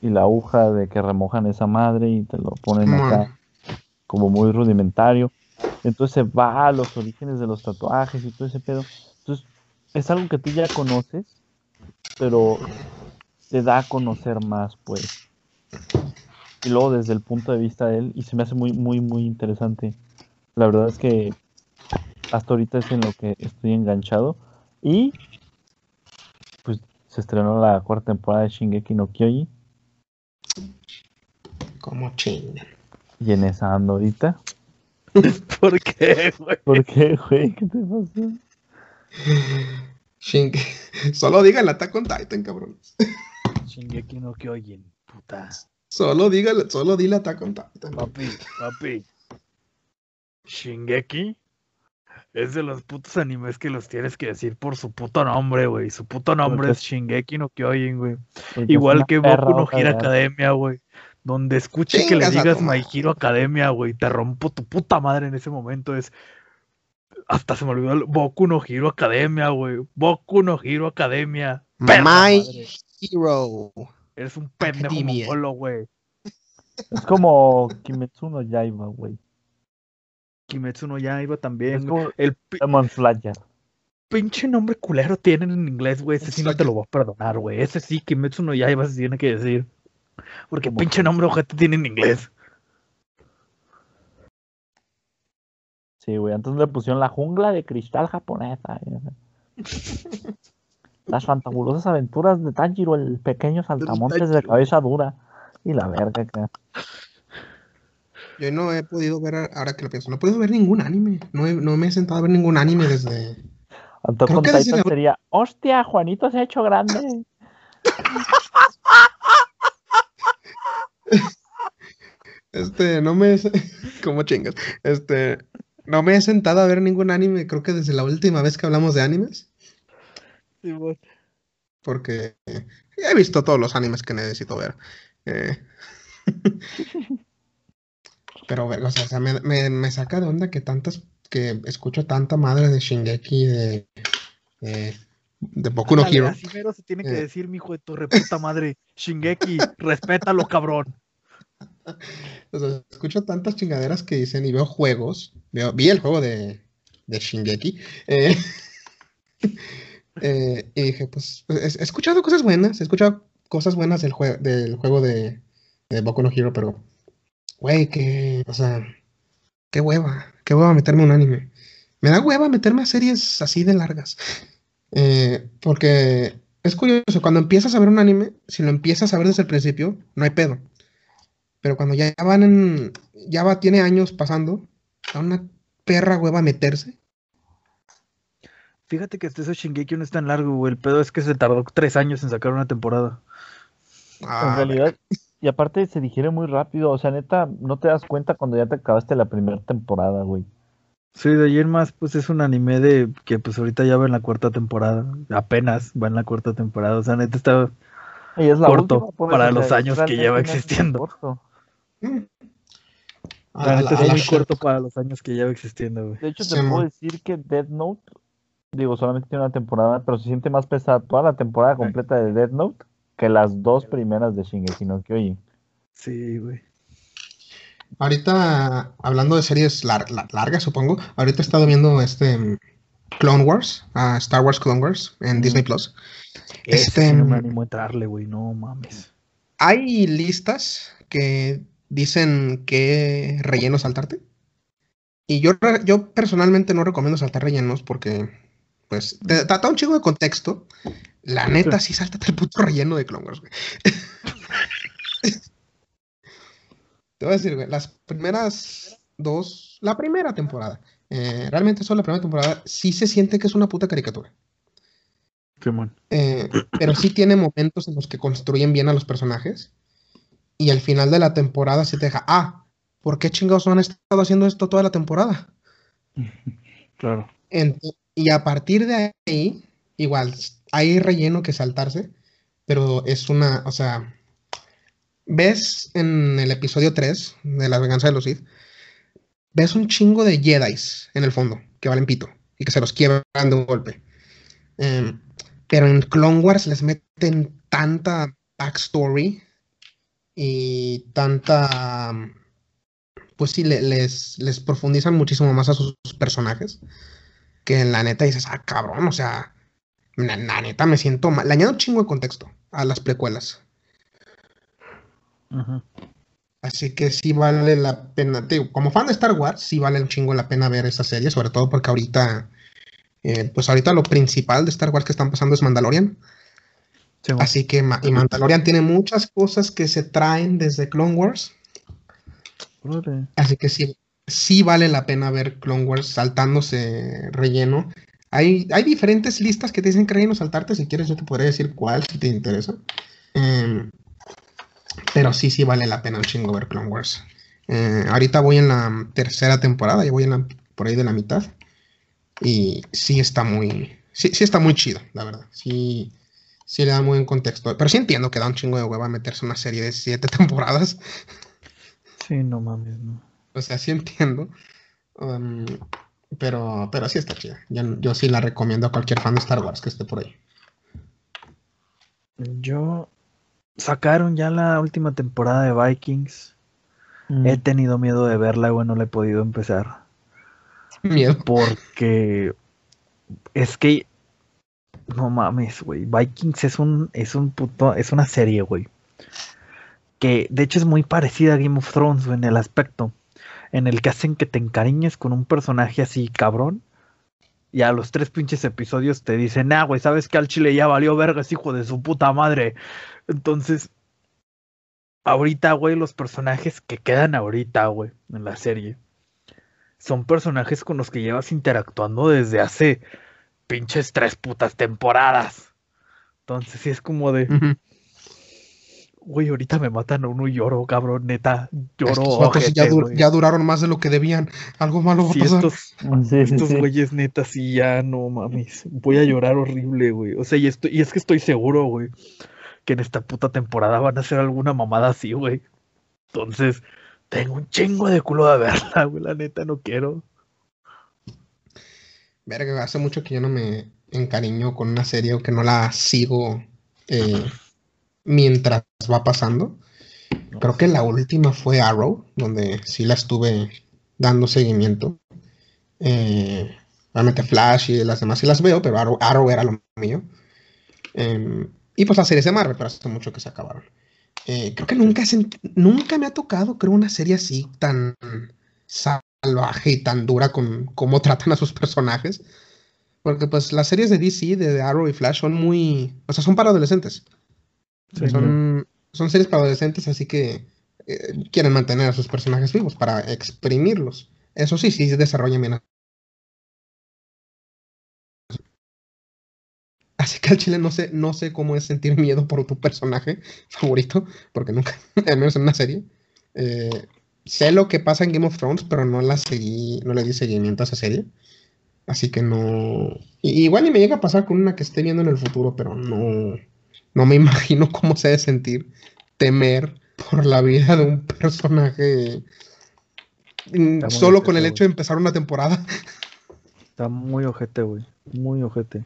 y la aguja de que remojan esa madre y te lo ponen acá como muy rudimentario. Entonces se va a los orígenes de los tatuajes y todo ese pedo. Entonces es algo que tú ya conoces, pero te da a conocer más, pues. Y luego desde el punto de vista de él, y se me hace muy, muy, muy interesante. La verdad es que hasta ahorita es en lo que estoy enganchado. Y se estrenó la cuarta temporada de Shingeki no Kyoji. Como chingan. Y en esa ando ahorita. ¿Por qué, güey? ¿Por qué, güey? ¿Qué te pasó? Shinge. Solo diga el Attack on Titan, cabrón. Shingeki no Kyojin, puta. Solo dígale, solo dile Attack on Titan. Papi, papi. Shingeki es de los putos animes que los tienes que decir por su puto nombre, güey. Su puto nombre es Shingeki no Kyojin, güey. Igual que perra Boku no Hero. Academia, güey. Donde escuche que le digas My. Hero Academia, güey. Te rompo tu puta madre en ese momento. Es. Hasta se me olvidó el Boku no Hero Academia, güey. Boku no Hero Academia. Perra My madre. Hero. Eres un pendejo mongolo, güey. Es como Kimetsu no Yaiba, güey. Kimetsu no ya iba también. Es güey. como El Demon Slayer. pinche nombre culero tienen en inglés, güey. Ese sí no te lo voy a perdonar, güey. Ese sí, Kimetsu no Yaiba se tiene que decir. Porque ¿Cómo pinche nombre ojete tiene en inglés. Sí, güey. Entonces le pusieron la jungla de cristal japonesa. Las fantabulosas aventuras de Tanjiro, el pequeño saltamontes de cabeza dura. Y la verga, que. Yo no he podido ver, ahora que lo pienso, no he podido ver ningún anime. No, he- no me he sentado a ver ningún anime desde. Attack Creo on que desde sería, hostia, Juanito se ha hecho grande. Este, no me. he- ¿Cómo chingas? Este. No me he sentado a ver ningún anime, creo que desde la última vez que hablamos de animes. Porque eh, he visto todos los animes que necesito ver. Eh, Pero, o sea, me, me- me saca de onda que tantas. Que escucho tanta madre de Shingeki, de. de, de Boku no Hero. Así mero se tiene que Eh. decir, mi hijo de tu reputa madre. Shingeki, respétalo, cabrón. O sea, escucho tantas chingaderas que dicen y veo juegos. Veo, vi el juego de, de Shingeki. eh, eh, y dije, pues, pues, he, he escuchado cosas buenas. He escuchado cosas buenas del, jue- del juego de, de Boku no Hero, pero, güey, que, o sea, qué hueva. Qué hueva meterme un anime. Me da hueva meterme a series así de largas. Eh, porque es curioso, cuando empiezas a ver un anime, si lo empiezas a ver desde el principio, no hay pedo. Pero cuando ya van en. Ya va, tiene años pasando. Da una perra hueva meterse. Fíjate que este eso Shingeki no es tan largo, güey. El pedo es que se tardó tres años en sacar una temporada. En Ah, realidad, y aparte se digiere muy rápido. O sea, neta, no te das cuenta cuando ya te acabaste la primera temporada, güey. Sí, de ayer más, pues es un anime de que pues ahorita ya va en la cuarta temporada. Apenas va en la cuarta temporada. O sea, neta está. Y es la Corto, última, pues, para los años que lleva existiendo. La la- neta es muy corto para los años que lleva existiendo, güey. De hecho, te puedo decir que Death Note, digo, solamente tiene una temporada, pero se siente más pesada toda la temporada completa de Death Note que las dos primeras de Shingeki no Kyojin. Sí, güey. Ahorita, hablando de series lar- la- largas, supongo. Ahorita he estado viendo este. mm, Clone Wars, ah, Star Wars Clone Wars en Mm. Disney Plus. Ese Este, sí no me animo a entrarle, güey. No mames. Hay listas que dicen qué relleno saltarte. Y yo, yo personalmente no recomiendo saltar rellenos porque, pues, te da un chingo de contexto. La neta, sí, sáltate el puto relleno de Clone Wars, güey. Te voy a decir, güey, las primeras dos, la primera temporada, eh, realmente solo la primera temporada, sí se siente que es una puta caricatura. Simón. Eh, pero sí tiene momentos en los que construyen bien a los personajes. Y al final de la temporada se te deja, ah, ¿por qué chingados no han estado haciendo esto toda la temporada? Claro. Ent- y a partir de ahí, igual, hay relleno que saltarse, pero es una, o sea, ves en el episodio 3 de La venganza de los Sith, ves un chingo de Jedis en el fondo, que valen pito, y que se los quiebran de un golpe. Em, pero en Clone Wars les meten tanta backstory y tanta, pues sí, le- les, les profundizan muchísimo más a sus personajes que en la neta dices, ah, cabrón, o sea, la, la neta me siento mal. Le añado un chingo de contexto a las precuelas. Así que sí vale la pena, te digo, como fan de Star Wars, sí vale un chingo la pena ver esta serie, sobre todo porque ahorita, eh, pues ahorita lo principal de Star Wars que están pasando es Mandalorian. Sí. Así que y Mandalorian tiene muchas cosas que se traen desde Clone Wars. Así que sí, sí vale la pena ver Clone Wars saltándose relleno. Hay, diferentes listas que te dicen que relleno saltarte. Si quieres, yo te podría decir cuál si te interesa. Em, pero sí, sí vale la pena un chingo ver Clone Wars. Eh, ahorita voy en la tercera temporada, ya voy en la- por ahí de la mitad. Y sí está muy. Sí, sí está muy chido, la verdad. Sí, sí le da muy buen contexto. Pero sí entiendo que da un chingo de hueva meterse una serie de siete temporadas. Sí, no mames, no. O sea, sí entiendo. um, pero, pero sí está chida. Yo, yo sí la recomiendo a cualquier fan de Star Wars que esté por ahí. Yo. Sacaron ya la última temporada de Vikings. Mm. He tenido miedo de verla, güey, no la he podido empezar. Miedo. Porque es que no mames, güey. Vikings es un es un puto es una serie, güey. Que de hecho es muy parecida a Game of Thrones güey, en el aspecto en el que hacen que te encariñes con un personaje así cabrón. Y a los tres pinches episodios te dicen, ah, güey, sabes que al chile ya valió vergas, hijo de su puta madre. Entonces, ahorita, güey, los personajes que quedan ahorita, güey, en la serie, son personajes con los que llevas interactuando desde hace pinches tres putas temporadas. Entonces sí es como de. Güey, ahorita me matan a uno y lloro, cabrón, neta, lloro. Ya, güey. duraron más de lo que debían. Algo malo va Sí, a pasar. estos, Sí, sí, estos sí. güeyes neta, sí, ya no mames. Voy a llorar horrible, güey. O sea, y, estoy, y es que estoy seguro, güey, que en esta puta temporada van a hacer alguna mamada así, güey. Entonces, tengo un chingo de culo de verla, güey. La neta, no quiero. Verga, hace mucho que yo no me encariño con una serie o que no la sigo eh, mientras va pasando. Creo que la última fue Arrow, donde sí la estuve dando seguimiento. Eh, realmente Flash y las demás sí las veo, pero Arrow, Arrow era lo mío. Em, y pues las series de Marvel, pero hace mucho que se acabaron. Eh, creo que nunca, nunca me ha tocado, creo, una serie así tan salvaje y tan dura con cómo tratan a sus personajes. Porque pues las series de DC, de Arrow y Flash son muy... O sea, son para adolescentes. Sí, son, son series para adolescentes, así que eh, quieren mantener a sus personajes vivos para exprimirlos. Eso sí, sí desarrollan bien. Así que al chile no sé, no sé cómo es sentir miedo por tu personaje favorito, porque nunca, al menos en una serie. Eh, sé lo que pasa en Game of Thrones, pero no la seguí, no le di seguimiento a esa serie. Así que no. igual y me llega a pasar con una que esté viendo en el futuro, pero no. No me imagino cómo se debe sentir temer por la vida de un personaje. Está Solo con el hecho de empezar una temporada. Está muy ojete, güey. Muy ojete.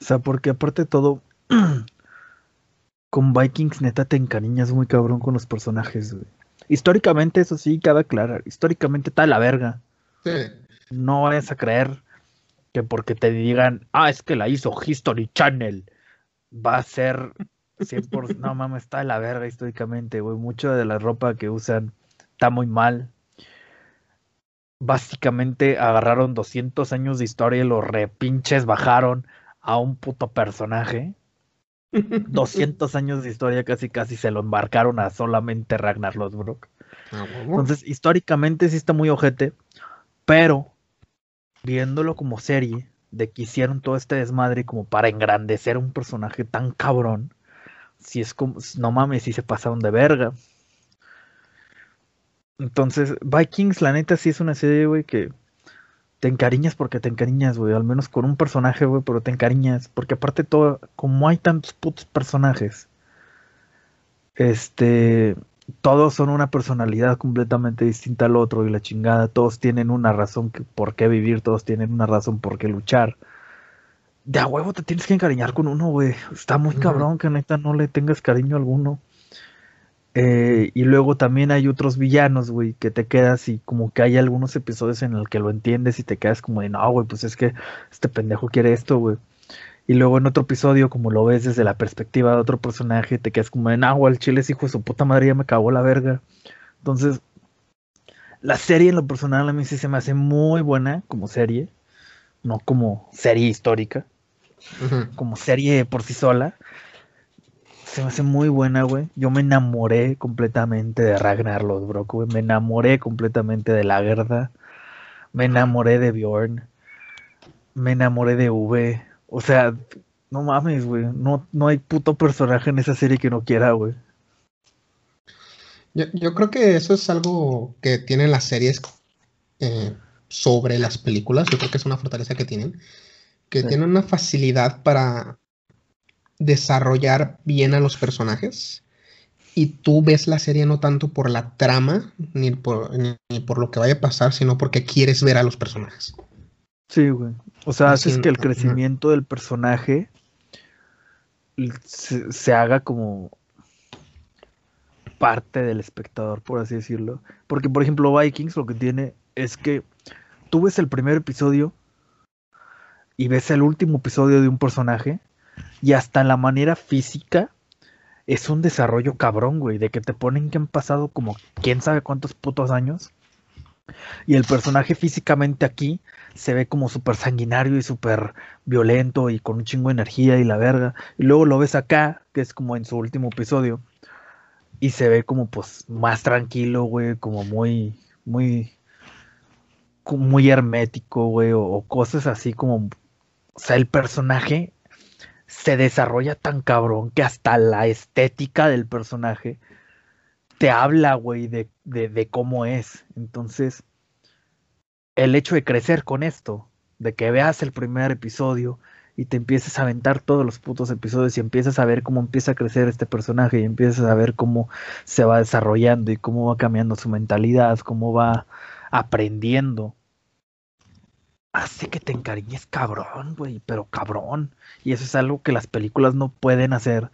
O sea, porque aparte de todo, con Vikings neta te encariñas muy cabrón con los personajes, güey. Históricamente, eso sí, cabe aclarar. Históricamente está la verga. Sí. No vayas a creer que porque te digan, ah, es que la hizo History Channel, va a ser 100%. no mames, está de la verga históricamente, güey. Mucho de la ropa que usan está muy mal. Básicamente agarraron 200 años de historia y los repinches bajaron a un puto personaje. 200 años de historia casi casi se lo embarcaron a solamente Ragnar Lothbrok. Ah. Entonces, históricamente sí está muy ojete, pero viéndolo como serie, de que hicieron todo este desmadre como para engrandecer un personaje tan cabrón, si es como, no mames, si se pasaron de verga. Entonces, Vikings, la neta, sí es una serie, güey, que te encariñas porque te encariñas, güey, al menos con un personaje, güey, pero te encariñas, porque aparte todo, como hay tantos putos personajes, este, todos son una personalidad completamente distinta al otro y la chingada, todos tienen una razón que, por qué vivir, todos tienen una razón por qué luchar. De a huevo te tienes que encariñar con uno, güey. Está muy cabrón que neta no le tengas cariño alguno. Eh, y luego también hay otros villanos, güey, que te quedas y como que hay algunos episodios en el que lo entiendes y te quedas como de, no, güey, pues es que este pendejo quiere esto, güey. Y luego en otro episodio, como lo ves desde la perspectiva de otro personaje, te quedas como no, güey, el chile es hijo de su puta madre, ya me cagó la verga. Entonces, la serie en lo personal a mí sí se me hace muy buena como serie, no como serie histórica como serie por sí sola. se me hace muy buena, güey. Yo me enamoré completamente de Ragnar Lodbrok, güey. Me enamoré completamente de Lagerda. Me enamoré de Bjorn. Me enamoré de V. O sea, no mames, güey. No, no hay puto personaje en esa serie que no quiera, güey. Yo, yo creo que eso es algo que tienen las series eh, sobre las películas. Yo creo que es una fortaleza que tienen. Que Sí. tienen una facilidad para desarrollar bien a los personajes. Y tú ves la serie no tanto por la trama, ni por, ni, ni por lo que vaya a pasar, sino porque quieres ver a los personajes. Sí, güey. O sea, haces que el crecimiento del personaje se, se haga como parte del espectador, por así decirlo. Porque, por ejemplo, Vikings lo que tiene es que tú ves el primer episodio y ves el último episodio de un personaje y hasta en la manera física es un desarrollo cabrón, güey, de que te ponen que han pasado como quién sabe cuántos putos años y el personaje físicamente aquí se ve como súper sanguinario y súper violento y con un chingo de energía y la verga. Y luego lo ves acá, que es como en su último episodio, y se ve como pues más tranquilo, güey, como muy, muy, muy hermético, güey, o, cosas así como, o sea, el personaje se desarrolla tan cabrón que hasta la estética del personaje te habla, güey, de, de cómo es. Entonces, el hecho de crecer con esto, de que veas el primer episodio y te empieces a aventar todos los putos episodios y empiezas a ver cómo empieza a crecer este personaje y empiezas a ver cómo se va desarrollando y cómo va cambiando su mentalidad, cómo va aprendiendo. Hace que te encariñes cabrón, güey, pero cabrón. Y eso es algo que las películas no pueden hacer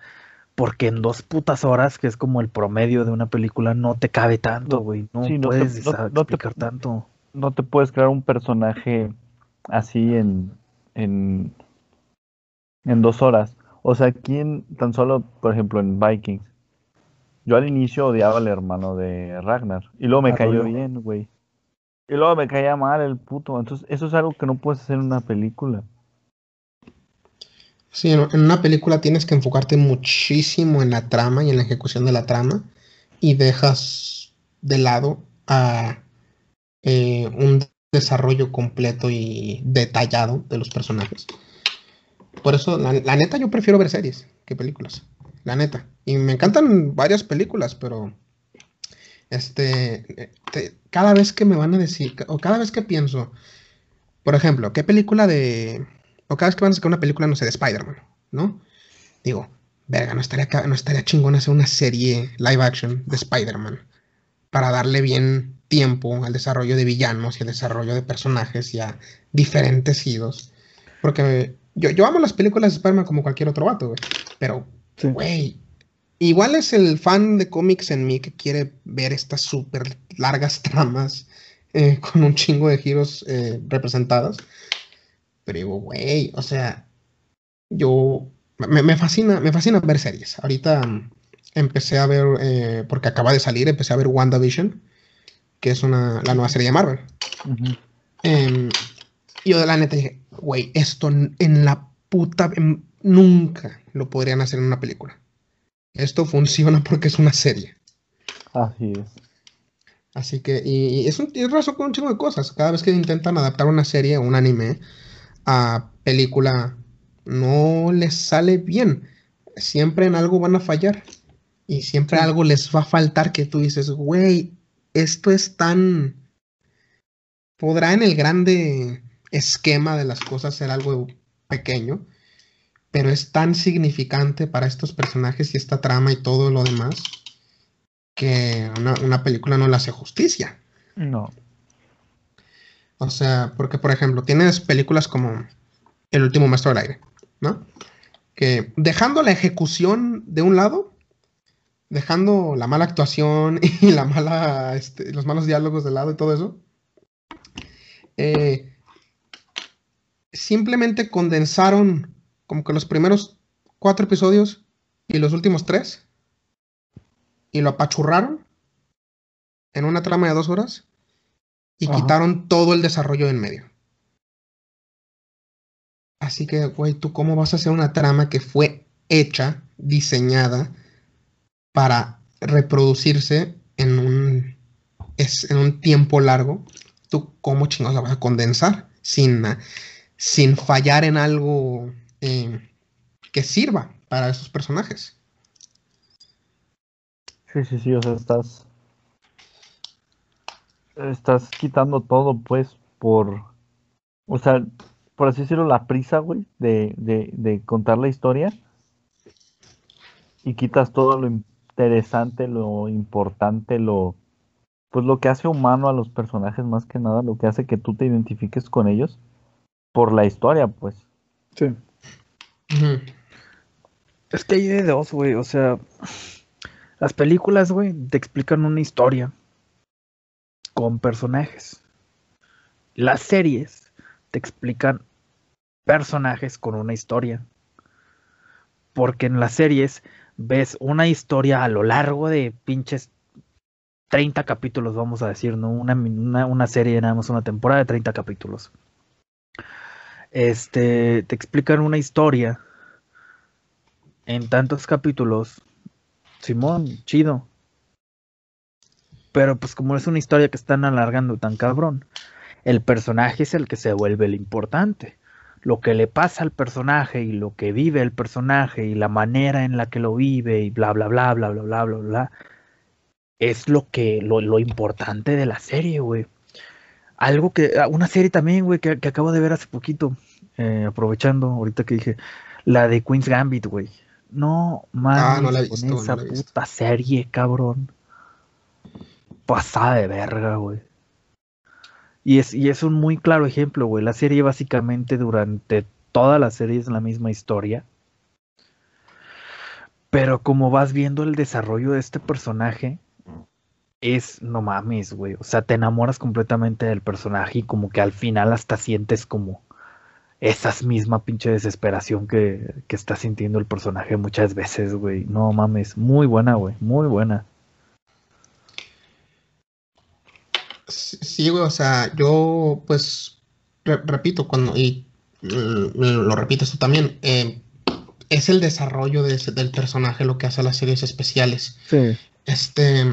porque en dos putas horas, que es como el promedio de una película, no te cabe tanto, güey. No, sí, no te- puedes no- te- explicar tanto. No te puedes crear un personaje así en, en, en dos horas. O sea, aquí en, tan solo, por ejemplo, en Vikings, yo al inicio odiaba al hermano de Ragnar. Y luego me cayó Arroyo. bien, güey. Y luego me caía mal el puto. Entonces, eso es algo que no puedes hacer en una película. Sí, en en una película tienes que enfocarte muchísimo en la trama y en la ejecución de la trama y dejas de lado a eh, un desarrollo completo y detallado de los personajes. Por eso, la, neta, yo prefiero ver series que películas. La neta. Y me encantan varias películas, pero este, te- cada vez que me van a decir, o cada vez que pienso, por ejemplo, ¿qué película de o cada vez que van a sacar una película, no sé, de Spider-Man, ¿no? Digo, verga, no estaría, no estaría chingón hacer una serie live action de Spider-Man para darle bien tiempo al desarrollo de villanos y al desarrollo de personajes ya diferentes idos. Porque yo, yo amo las películas de Spider-Man como cualquier otro vato, güey. Pero, Sí. güey, igual es el fan de cómics en mí que quiere ver estas súper largas tramas eh, con un chingo de giros eh, representadas. Pero digo, güey, o sea, yo me, me fascina, me fascina ver series. Ahorita mm, empecé a ver, eh, porque acaba de salir, empecé a ver WandaVision, que es una, la nueva serie de Marvel. Em, y yo de la neta dije, güey, esto en la puta, em, nunca lo podrían hacer en una película. Esto funciona porque es una serie. Así es. Así que, y, y es un tiene razón con un chingo de cosas. Cada vez que intentan adaptar una serie o un anime a película, no les sale bien. Siempre en algo van a fallar. Y siempre Sí. algo les va a faltar que tú dices, güey, esto es tan... Podrá en el grande esquema de las cosas ser algo pequeño, pero es tan significante para estos personajes y esta trama y todo lo demás que una, una película no le hace justicia. No. O sea, porque por ejemplo, tienes películas como El último maestro del aire, ¿no? Que dejando la ejecución de un lado, dejando la mala actuación y la mala, este, los malos diálogos de lado y todo eso, eh, simplemente condensaron como que los primeros cuatro episodios y los últimos tres y lo apachurraron en una trama de dos horas y Ajá. quitaron todo el desarrollo en medio. Así que, güey, ¿tú cómo vas a hacer una trama que fue hecha diseñada para reproducirse en un, es, en un tiempo largo, ¿tú cómo chingados la vas a condensar sin, sin fallar en algo eh, que sirva para esos personajes? Sí, sí, sí, o sea, estás. Estás quitando todo, pues, por. O sea, por así decirlo, la prisa, güey, de, de, de contar la historia. Y quitas todo lo interesante, lo importante, lo. Pues lo que hace humano a los personajes, más que nada, lo que hace que tú te identifiques con ellos por la historia, pues. Sí. Es que hay de dos, güey. O sea, las películas, güey, te explican una historia con personajes. Las series te explican personajes con una historia. Porque en las series ves una historia a lo largo de pinches 30 capítulos, vamos a decir, ¿no? Una, una, una serie, nada más una temporada de 30 capítulos. Este, te explican una historia en tantos capítulos. Simón, chido. Pero pues como es una historia que están alargando tan cabrón, el personaje es el que se vuelve el importante. Lo que le pasa al personaje y lo que vive el personaje y la manera en la que lo vive y bla bla bla bla bla bla bla bla es lo que lo, lo importante de la serie, güey. Algo que una serie también, güey, que, que acabo de ver hace poquito, eh, aprovechando ahorita que dije la de Queen's Gambit, güey. No mames Ah, no la he con esa no la puta serie, cabrón. Pasada de verga, güey. Y es, y es un muy claro ejemplo, güey. La serie básicamente durante toda la serie es la misma historia. Pero como vas viendo el desarrollo de este personaje, es, no mames, güey. O sea, te enamoras completamente del personaje y como que al final hasta sientes como esa misma pinche desesperación que, que está sintiendo el personaje muchas veces, güey. No mames, muy buena, güey, muy buena. Sí, güey, o sea, yo pues re- repito cuando, y lo repites tú también, eh, es el desarrollo de ese- del personaje lo que hace a las series especiales. Sí. Este,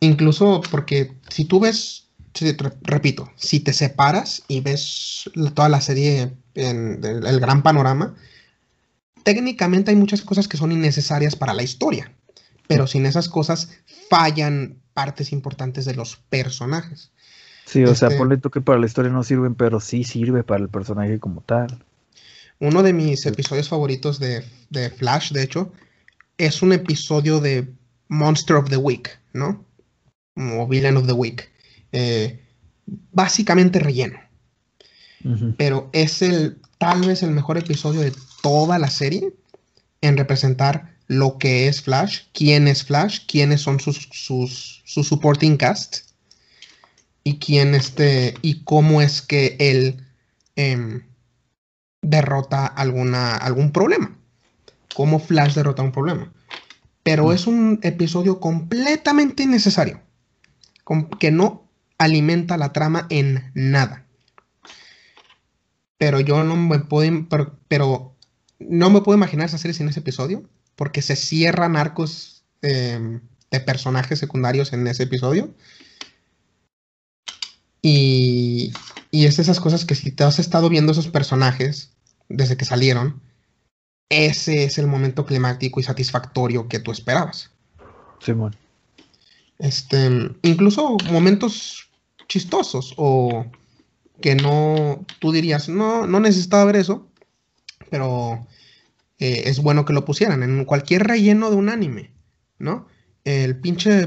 incluso porque si tú ves, re- repito, si te separas y ves toda la serie en el, el gran panorama, técnicamente hay muchas cosas que son innecesarias para la historia, pero sin esas cosas fallan partes importantes de los personajes. Sí, o sea, Este- ponle tú que para la historia no sirven, pero sí sirve para el personaje como tal. Uno de mis episodios favoritos de, de Flash, de hecho, es un episodio de Monster of the Week, ¿no? O Villain of the Week. Eh, básicamente relleno, pero es el tal vez el mejor episodio de toda la serie en representar lo que es Flash, quién es Flash, quiénes son sus, sus, su supporting cast y quién este y cómo es que él em, derrota alguna, algún problema. Cómo Flash derrota un problema. Pero Mm. es un episodio completamente innecesario. que no alimenta la trama en nada. Pero yo no me puedo, pero no me puedo imaginar esa serie sin ese episodio. Porque se cierran arcos em, de personajes secundarios en ese episodio. Y, y es de esas cosas que si te has estado viendo esos personajes desde que salieron, ese es el momento climático y satisfactorio que tú esperabas. Simón. Este, incluso momentos chistosos o que no, tú dirías, no, no necesitaba ver eso, pero eh, es bueno que lo pusieran en cualquier relleno de un anime, ¿no? El pinche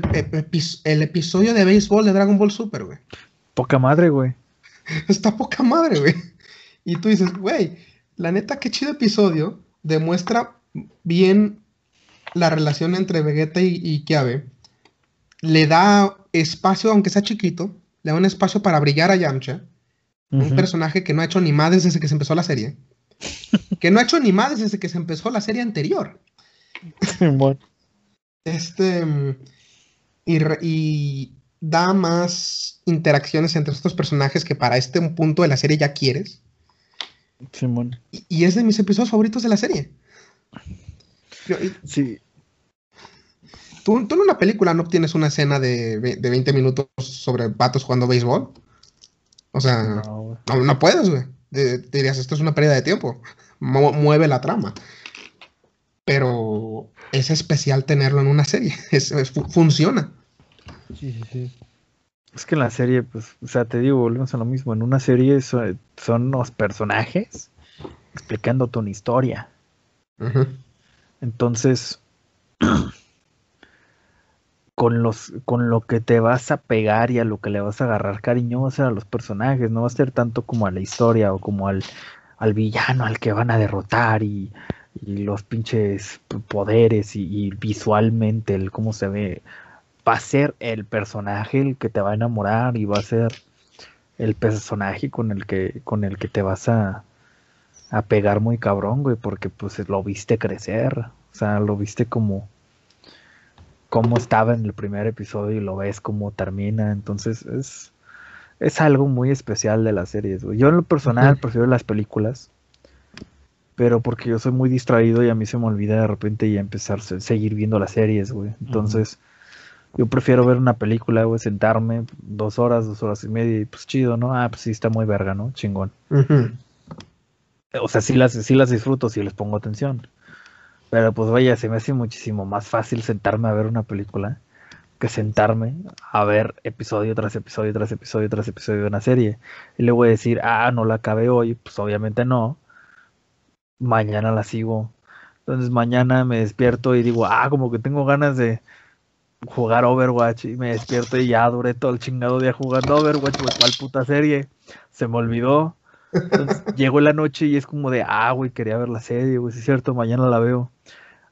el episodio de béisbol de Dragon Ball Super, güey. Poca madre, güey. Está poca madre, güey. Y tú dices, güey, la neta, qué chido episodio. Demuestra bien la relación entre Vegeta y, y Kiabe. Le da espacio, aunque sea chiquito, le da un espacio para brillar a Yamcha. Un personaje que no ha hecho ni madres desde que se empezó la serie. Que no ha hecho ni madres desde que se empezó la serie anterior. Este. Y, da más interacciones entre estos personajes que para este punto de la serie ya quieres. Simón. Y, y es de mis episodios favoritos de la serie. Sí. ¿Tú, tú en una película no obtienes una escena de, de 20 minutos sobre vatos jugando béisbol. O sea, No, no, no puedes, güey. De- dirías, esto es una pérdida de tiempo. Mu- mueve la trama. Pero es especial tenerlo en una serie. Es- es- fu- funciona. Sí, sí, sí. Es que en la serie, pues, o sea, te digo, volvemos a lo mismo. En una serie so- son los personajes explicándote una historia. Entonces, con los, con lo que te vas a pegar y a lo que le vas a agarrar cariño va a ser a los personajes, no va a ser tanto como a la historia o como al, al villano al que van a derrotar y, y los pinches poderes y, y visualmente el cómo se ve. Va a ser el personaje el que te va a enamorar y va a ser el personaje con el que, con el que te vas a, a pegar muy cabrón, güey, porque pues lo viste crecer, o sea, lo viste como cómo estaba en el primer episodio y lo ves cómo termina, entonces es es algo muy especial de las series, güey. Yo en lo personal prefiero las películas, pero porque yo soy muy distraído y a mí se me olvida de repente ya empezar a seguir viendo las series, güey. Entonces, yo prefiero ver una película, güey, sentarme dos horas, dos horas y media y pues chido, ¿no? Ah, pues sí, está muy verga, ¿no? Chingón. O sea, sí las, sí las disfruto, sí les pongo atención. Pero pues vaya, se me hace muchísimo más fácil sentarme a ver una película que sentarme a ver episodio tras episodio tras episodio tras episodio de una serie. Y le voy a decir, ah, no la acabé hoy, pues obviamente no. Mañana la sigo. Entonces mañana me despierto y digo, ah, como que tengo ganas de jugar Overwatch. Y me despierto y ya duré todo el chingado día jugando Overwatch, güey, ¿cuál puta serie? Se me olvidó. En la noche y es como de, ah, güey, quería ver la serie, güey, es cierto, mañana la veo.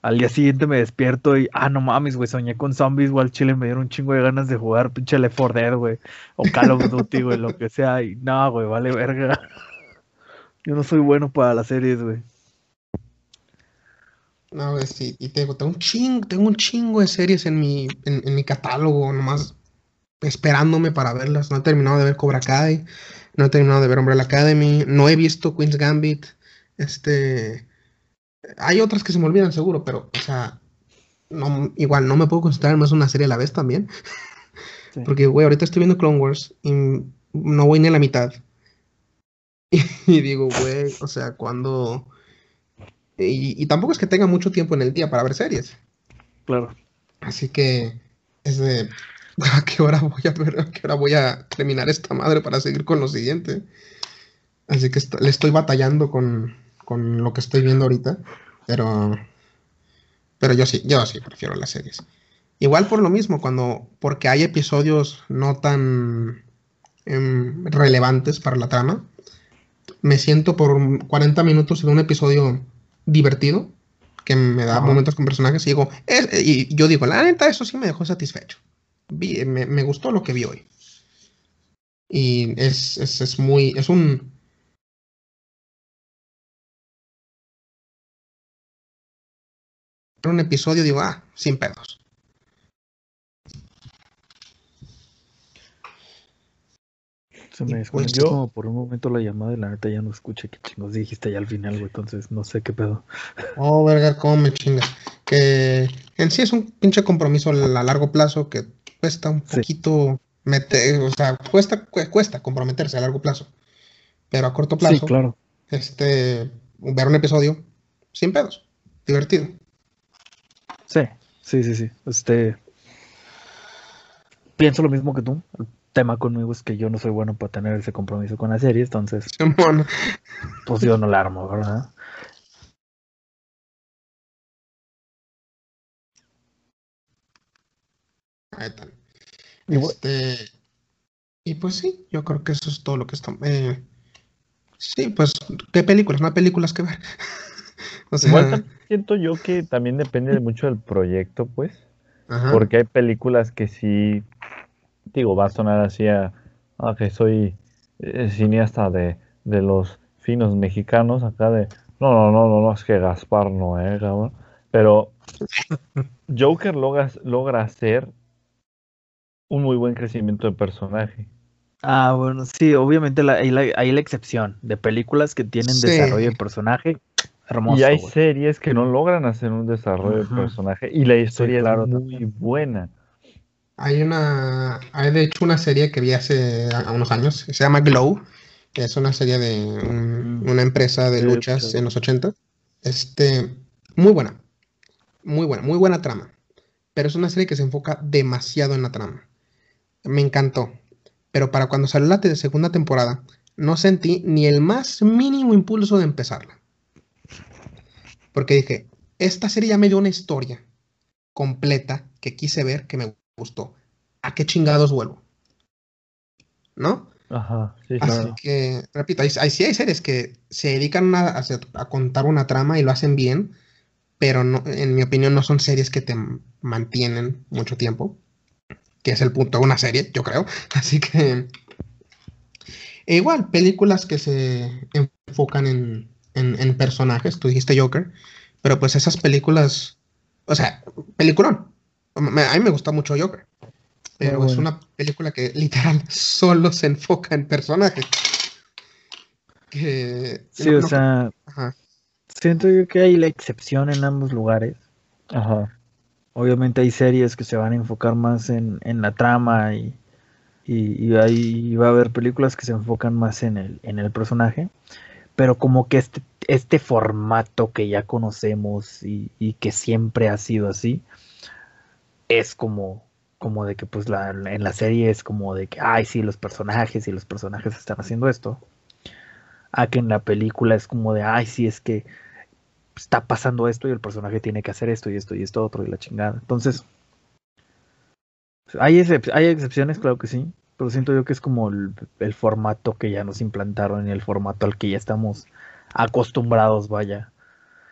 Al día siguiente me despierto y, ah, no mames, güey, soñé con zombies, güey, al chile me dieron un chingo de ganas de jugar pinche Left 4 Dead, güey, o Call of Duty, güey, lo que sea, y no, güey, vale verga. Yo no soy bueno para las series, güey. No, güey, sí, y tengo un chingo, tengo un chingo de series en mi, en, en mi catálogo, nomás esperándome para verlas. No he terminado de ver Cobra Kai, no he terminado de ver Umbrella Academy, no he visto Queen's Gambit. Este, hay otras que se me olvidan seguro, pero, o sea, no, igual no me puedo concentrar en más una serie a la vez también. Sí. Porque, güey, ahorita estoy viendo Clone Wars y no voy ni a la mitad. Y, digo, güey, o sea, cuando... Y, y tampoco es que tenga mucho tiempo en el día para ver series. Claro. Así que es de ¿a qué hora voy a ver? ¿A qué hora voy a terminar esta madre para seguir con lo siguiente? Así que le estoy batallando con, con lo que estoy viendo ahorita. Pero. Pero yo sí, yo sí prefiero las series. Igual por lo mismo, cuando. Porque hay episodios no tan em, relevantes para la trama. Me siento por 40 minutos en un episodio divertido. Que me da Ajá. momentos con personajes y digo, es- y yo digo, la neta, eso sí me dejó satisfecho. Vi- me, me gustó lo que vi hoy. Y es, es, es muy, es un... Un episodio, digo, ah, sin pedos. Se me pues desconectó yo- como por un momento la llamada y la neta ya no escuché qué chingos dijiste ya al final, güey, entonces no sé qué pedo. Oh, verga, cómo me chinga. Que en sí es un pinche compromiso a largo plazo que cuesta un Sí. poquito meter, o sea, cuesta, cu- cuesta comprometerse a largo plazo. Pero a corto Sí, plazo, claro. este, ver un episodio sin pedos, divertido. Sí, sí, sí, sí. Este. Pienso lo mismo que tú. El tema conmigo es que yo no soy bueno para tener ese compromiso con la serie, entonces, pues yo no la armo, ¿verdad? Y Este, y pues sí, yo creo que eso es todo lo que está. eh, sí, pues, ¿qué películas? No hay películas que ver. o sea, Igual tam- siento yo que también depende de mucho del proyecto, pues. ajá. Porque hay películas que sí, digo, va a sonar así a, a que soy eh, cineasta de, de los finos mexicanos, acá de, no, no, no, no, no, es que Gaspar no, eh, cabrón. Pero Joker logra, logra hacer un muy buen crecimiento de personaje. Ah, bueno, sí, obviamente la, hay, la, hay la excepción de películas que tienen Sí. desarrollo de personaje. hermoso. y hay series que no logran hacer un desarrollo de personaje y la historia claro, es muy buena. Hay una, hay de hecho una serie que vi hace a- unos años, se llama Glow, que es una serie de un- Mm. una empresa de Sí, luchas sí. en los 80. Este, muy buena, muy buena, muy buena trama, pero es una serie que se enfoca demasiado en la trama. Me encantó, pero para cuando salió la te- segunda temporada, no sentí ni el más mínimo impulso de empezarla. Porque dije, esta serie ya me dio una historia completa que quise ver, que me gustó. ¿A qué chingados vuelvo? ¿No? Ajá, sí, Así claro. que, repito, hay, hay- sí hay series que se dedican a, a hacer- a contar una trama y lo hacen bien, pero no, en mi opinión no son series que te mantienen mucho tiempo, que es el punto de una serie, yo creo. Así que, e igual, películas que se enfocan en, en- en personajes, tú dijiste Joker, pero pues esas películas, o sea, peliculón. A mí me gusta mucho Joker. Pero es una película que literal solo se enfoca en personajes. Que. Sí, no- o no- sea, ajá. siento yo que hay la excepción en ambos lugares. Ajá. Obviamente hay series que se van a enfocar más en, en la trama y, y, ahí va a haber películas que se enfocan más en el, en el personaje. Pero como que este, este formato que ya conocemos y, y que siempre ha sido así, es como, como de que pues la, en la serie es como de que, ay, sí, los personajes y los personajes están haciendo esto. A que en la película es como de, ay, sí, es que está pasando esto y el personaje tiene que hacer esto y esto y esto otro y la chingada. Entonces, hay, excep- hay excepciones, claro que sí, pero siento yo que es como el, el formato que ya nos implantaron y el formato al que ya estamos acostumbrados, vaya.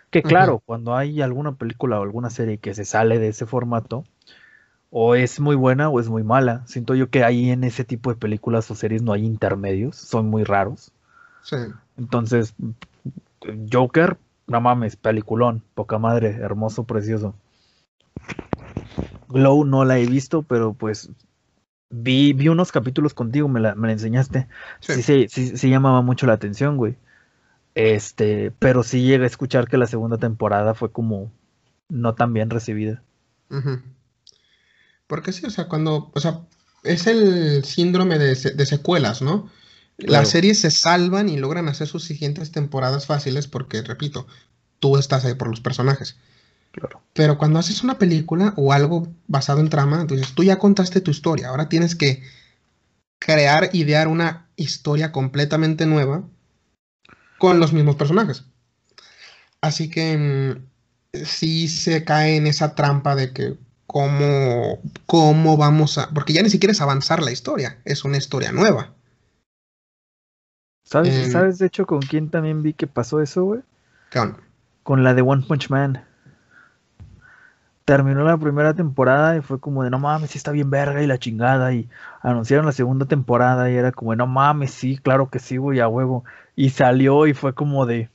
Que claro, cuando hay alguna película o alguna serie que se sale de ese formato, o es muy buena o es muy mala. Siento yo que ahí en ese tipo de películas o series no hay intermedios, son muy raros. Sí. Entonces, Joker, no mames, peliculón, poca madre, hermoso, precioso. Glow no la he visto, pero pues vi, vi unos capítulos contigo, me la, me la enseñaste. Sí. Sí, sí, sí, llamaba mucho la atención, güey. Este, pero sí llegué a escuchar que la segunda temporada fue como no tan bien recibida. Porque sí, o sea, cuando. O sea, es el síndrome de, de secuelas, ¿no? Claro. Las series se salvan y logran hacer sus siguientes temporadas fáciles porque, repito, tú estás ahí por los personajes. Claro. Pero cuando haces una película o algo basado en trama, entonces tú ya contaste tu historia, ahora tienes que crear, idear una historia completamente nueva con los mismos personajes. Así que mm, sí se cae en esa trampa de que cómo, cómo vamos a... Porque ya ni siquiera es avanzar la historia, es una historia nueva. ¿Sabes, En- ¿Sabes de hecho con quién también vi que pasó eso, güey? ¿Qué onda? Con la de One Punch Man. Terminó la primera temporada y fue como de no mames, sí está bien verga y la chingada. Y anunciaron la segunda temporada y era como de no mames, sí, claro que sí, güey, a huevo. Y salió y fue como de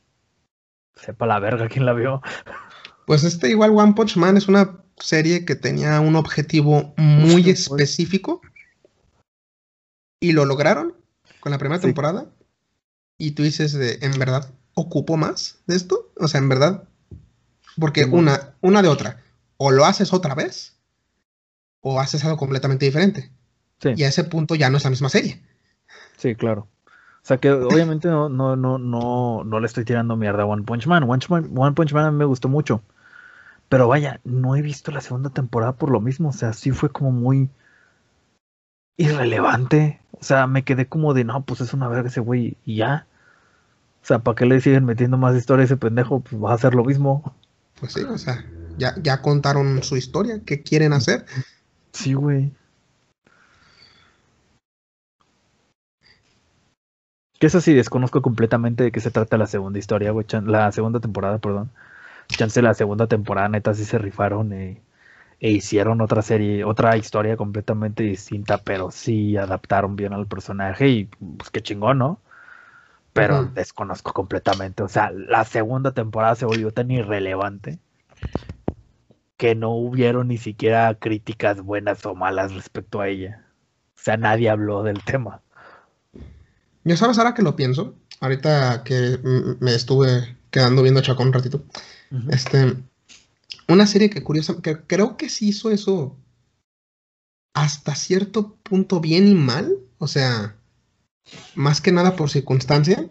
sepa la verga quién la vio. Pues este igual One Punch Man es una serie que tenía un objetivo muy específico y lo lograron con la primera Sí. temporada y tú dices de, ¿en verdad ocupo más de esto? O sea, en verdad, porque una, una de otra, o lo haces otra vez o haces algo completamente diferente Sí, y a ese punto ya no es la misma serie. sí, claro. O sea que obviamente no, no, no, no, no le estoy tirando mierda a One Punch Man. One Punch Man, One Punch Man a mí me gustó mucho. Pero vaya, no he visto la segunda temporada por lo mismo. O sea, sí fue como muy irrelevante. O sea, me quedé como de, no, pues es una verga ese güey y ya. O sea, ¿para qué le siguen metiendo más historia a ese pendejo? Pues va a hacer lo mismo. Pues sí, o sea, ya, ya contaron su historia, ¿qué quieren hacer? Sí, güey. Que eso sí, desconozco completamente de qué se trata la segunda historia, güey. La segunda temporada, perdón. Chance la segunda temporada, neta, sí se rifaron eh, e hicieron otra serie, otra historia completamente distinta, pero sí adaptaron bien al personaje y pues qué chingón, ¿no? Pero desconozco completamente. O sea, la segunda temporada se volvió tan irrelevante que no hubieron ni siquiera críticas buenas o malas respecto a ella. O sea, nadie habló del tema. Yo sabes ahora que lo pienso, ahorita que me estuve quedando viendo Chacón un ratito. Este, una serie que curiosa, que creo que sí hizo eso hasta cierto punto bien y mal, o sea, más que nada por circunstancia,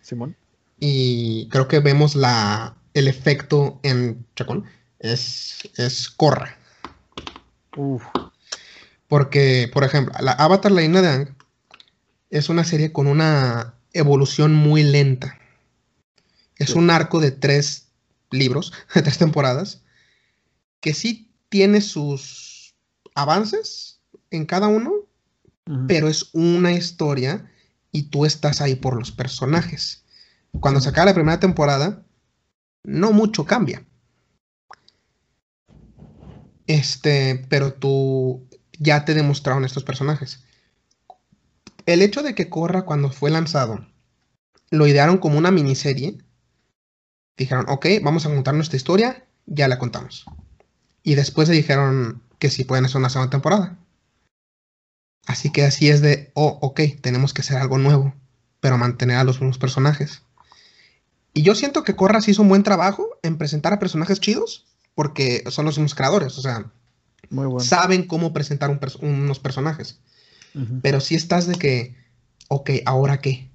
Simón. y creo que vemos la, el efecto en Chacón, es, es Korra. Uf. Porque, por ejemplo, la Avatar, la de Aang, es una serie con una evolución muy lenta. Es Sí. un arco de tres libros, de tres temporadas, que sí tiene sus avances en cada uno, pero es una historia y tú estás ahí por los personajes. Cuando se acaba la primera temporada, no mucho cambia. Este, pero tú ya te demostraron estos personajes. El hecho de que Corra cuando fue lanzado, lo idearon como una miniserie. Dijeron, ok, vamos a contar nuestra historia, ya la contamos. Y después le dijeron que sí pueden hacer una segunda temporada. Así que así es de, oh, ok, tenemos que hacer algo nuevo, pero mantener a los mismos personajes. Y yo siento que Corra sí hizo un buen trabajo en presentar a personajes chidos, porque son los mismos creadores, o sea, Muy bueno. saben cómo presentar un unos personajes. Pero sí estás de que, ok, ¿ahora qué?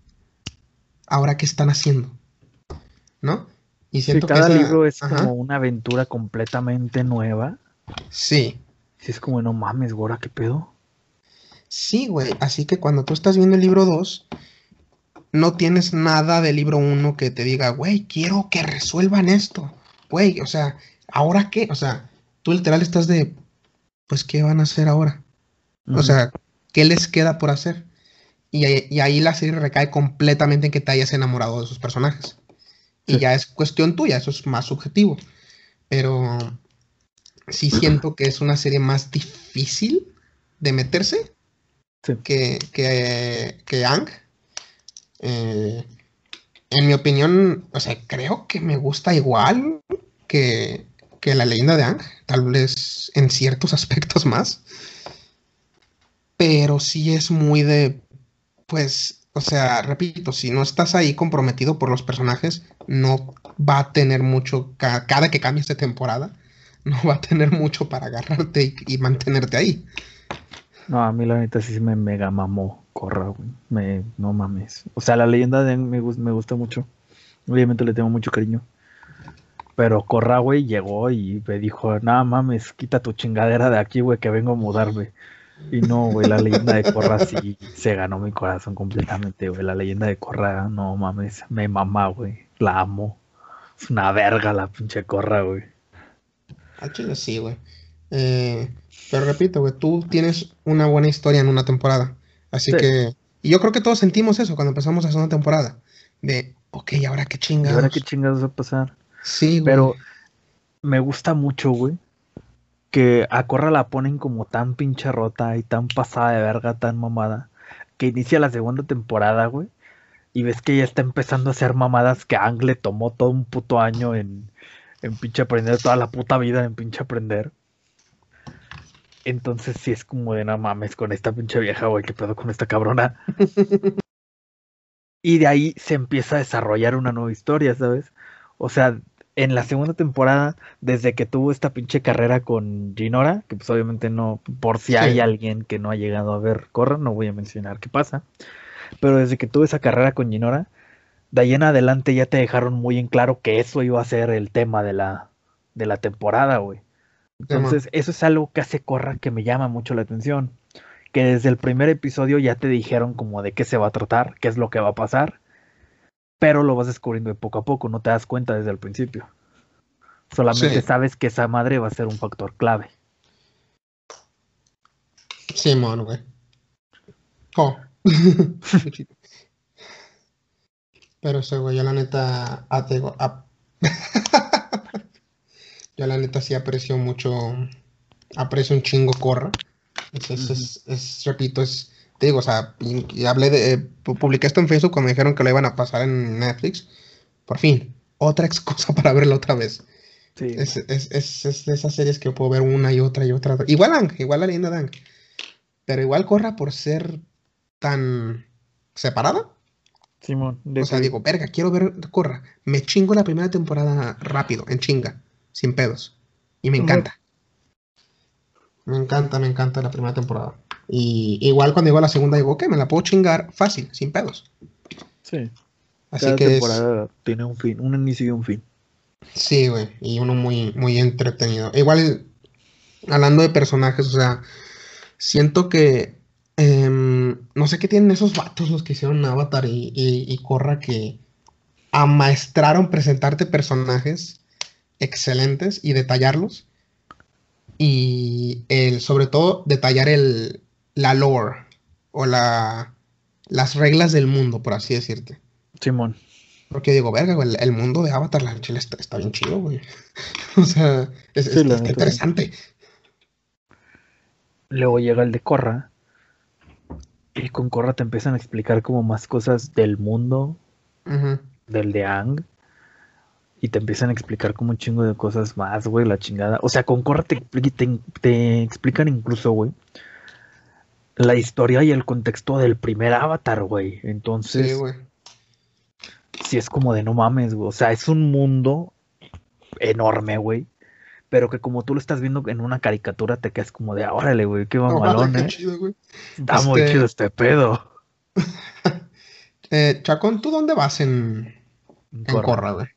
¿Ahora qué están haciendo? ¿No? Y Sí, cada que esa- libro es ajá, como una aventura completamente nueva. Sí, Sí, es como, no mames, Gora, ¿qué pedo? sí, güey. Así que cuando tú estás viendo el libro 2, no tienes nada del libro 1 que te diga, güey, quiero que resuelvan esto. Güey, o sea, ¿ahora qué? O sea, tú literal estás de, pues, ¿qué van a hacer ahora? O sea, ¿qué les queda por hacer? Y, y ahí la serie recae completamente en que te hayas enamorado de sus personajes. Y ya es cuestión tuya, eso es más subjetivo. Pero sí siento que es una serie más difícil de meterse Sí. que, que, que Ang. Eh, en mi opinión, o sea, creo que me gusta igual que, que la leyenda de Ang, tal vez en ciertos aspectos más. Pero sí es muy de, pues, o sea, repito, si no estás ahí comprometido por los personajes, no va a tener mucho, ca- cada que cambies de temporada, no va a tener mucho para agarrarte y, mantenerte ahí. No, a mí la neta sí me mega mamó Corra. Me, no mames. O sea, la leyenda de me, me gusta mucho. Obviamente le tengo mucho cariño. Pero Corra, güey, llegó y me dijo, nada mames, quita tu chingadera de aquí, güey, que vengo a mudarme. Y no, güey, la leyenda de Corra sí se ganó mi corazón completamente, güey. La leyenda de Corra, no mames, me mama, güey. La amo. Es una verga la pinche Corra, güey. Al chile sí, güey. Eh, pero repito, güey, tú tienes una buena historia en una temporada. Así Sí. que. Y yo creo que todos sentimos eso cuando empezamos la segunda temporada. De, ok, ¿ahora qué ¿Y chingados? ahora qué chingados va a pasar? Sí, güey. Pero me gusta mucho, güey, que a Corra la ponen como tan pinche rota y tan pasada de verga, tan mamada, que inicia la segunda temporada, güey, y ves que ya está empezando a hacer mamadas que a Ang le tomó todo un puto año en, en pinche aprender, toda la puta vida en pinche aprender. Entonces sí es como de no mames con esta pinche vieja, güey, qué pedo con esta cabrona. Y de ahí se empieza a desarrollar una nueva historia, ¿sabes? O sea, en la segunda temporada, desde que tuvo esta pinche carrera con Ginora, que pues obviamente no, por si Sí. hay alguien que no ha llegado a ver Corra, no voy a mencionar qué pasa, pero desde que tuvo esa carrera con Ginora, de ahí en adelante ya te dejaron muy en claro que eso iba a ser el tema de la, de la temporada, güey. Entonces, eso es algo que hace Corra que me llama mucho la atención. Que desde el primer episodio ya te dijeron como de qué se va a tratar, qué es lo que va a pasar, pero lo vas descubriendo de poco a poco, no te das cuenta desde el principio. Solamente Sí. sabes que esa madre va a ser un factor clave. Simón, güey. Oh. Pero ese güey, yo la neta. ah, te digo, ah. yo la neta sí aprecio mucho. Aprecio un chingo Corra. Es, es, es- es, repito, es. Te digo, o sea, y- hablé de. eh, pu- publiqué esto en Facebook cuando me dijeron que lo iban a pasar en Netflix. Por fin, otra excusa para verla otra vez. Sí. Es, es, es, es de esas series que yo puedo ver una y otra y otra. Igual Ang, igual la leyenda de Ang. Pero igual Corra por ser tan separada. Simón, de O sea, que- digo, verga, quiero ver Corra. Me chingo la primera temporada rápido, en chinga, sin pedos. Y me encanta. Me encanta, me encanta la primera temporada. Y igual cuando llegó la segunda, digo, ok, me la puedo chingar fácil, sin pedos. sí. Así Cada que es- temporada tiene un fin, un inicio y un fin. Sí, güey, y uno muy, muy entretenido. Igual, hablando de personajes, o sea, siento que em, no sé qué tienen esos vatos los que hicieron Avatar y, y, y Korra que amaestraron presentarte personajes excelentes y detallarlos. Y el, sobre todo, detallar el, la lore o la, las reglas del mundo, por así decirte. Simón. Porque digo, verga, güey, el, el mundo de Avatar, la chile está, está bien chido, güey. o sea, es, Sí, es- la está neta. interesante. Luego llega el de Corra. Y con Corra te empiezan a explicar como más cosas del mundo, del de Ang. Y te empiezan a explicar como un chingo de cosas más, güey, la chingada. O sea, con Corra te, te explican incluso, güey, la historia y el contexto del primer Avatar, güey. Entonces, Sí, güey. sí es como de no mames, güey. O sea, es un mundo enorme, güey. Pero que como tú lo estás viendo en una caricatura, te quedas como de, "Ah, órale, güey, qué mamalón, qué eh. chido, güey. Está muy Este- chido este pedo. Eh, Chacón, ¿tú dónde vas en, en Corra, güey?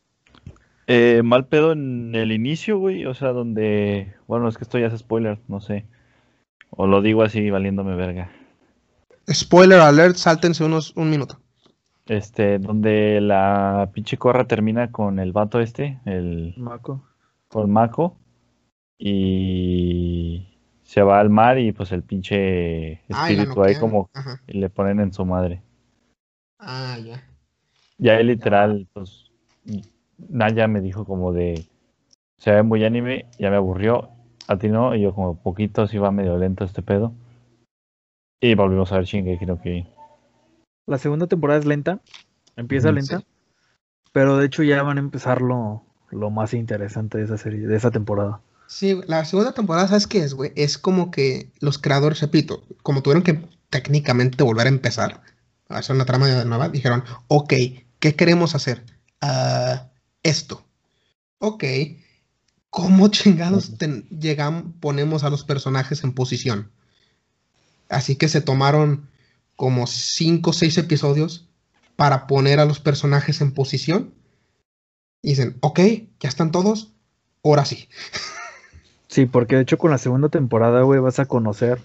Eh, mal pedo en el inicio, güey. O sea, donde. Bueno, es que esto ya es spoiler, no sé. O lo digo así, valiéndome verga. Spoiler alert, sáltense unos un minuto. Este, donde la pinche corra termina con el vato este, el Maco. con Mako. Y se va al mar y pues el pinche espíritu ahí como Ajá. y le ponen en su madre. Ah, ya. Ya ahí literal, pues Naya me dijo como de se ve muy anime, ya me aburrió, a ti no, y yo como poquito sí va medio lento este pedo. Y volvimos a ver Shingeki no Kyojin. La segunda temporada es lenta. Empieza Ujú, lenta. sí. Pero de hecho ya van a empezar lo, lo más interesante de esa serie, de esa temporada. Sí, la segunda temporada, ¿sabes qué es, güey? Es como que los creadores, repito, como tuvieron que técnicamente volver a empezar a hacer una trama de nueva, dijeron, ok, ¿qué queremos hacer? Ah, esto. Ok, ¿cómo chingados ten- llegan, ponemos a los personajes en posición? Así que se tomaron como cinco o seis episodios para poner a los personajes en posición. Y dicen, ok, ya están todos, ahora sí. Sí, porque de hecho con la segunda temporada, güey, vas a conocer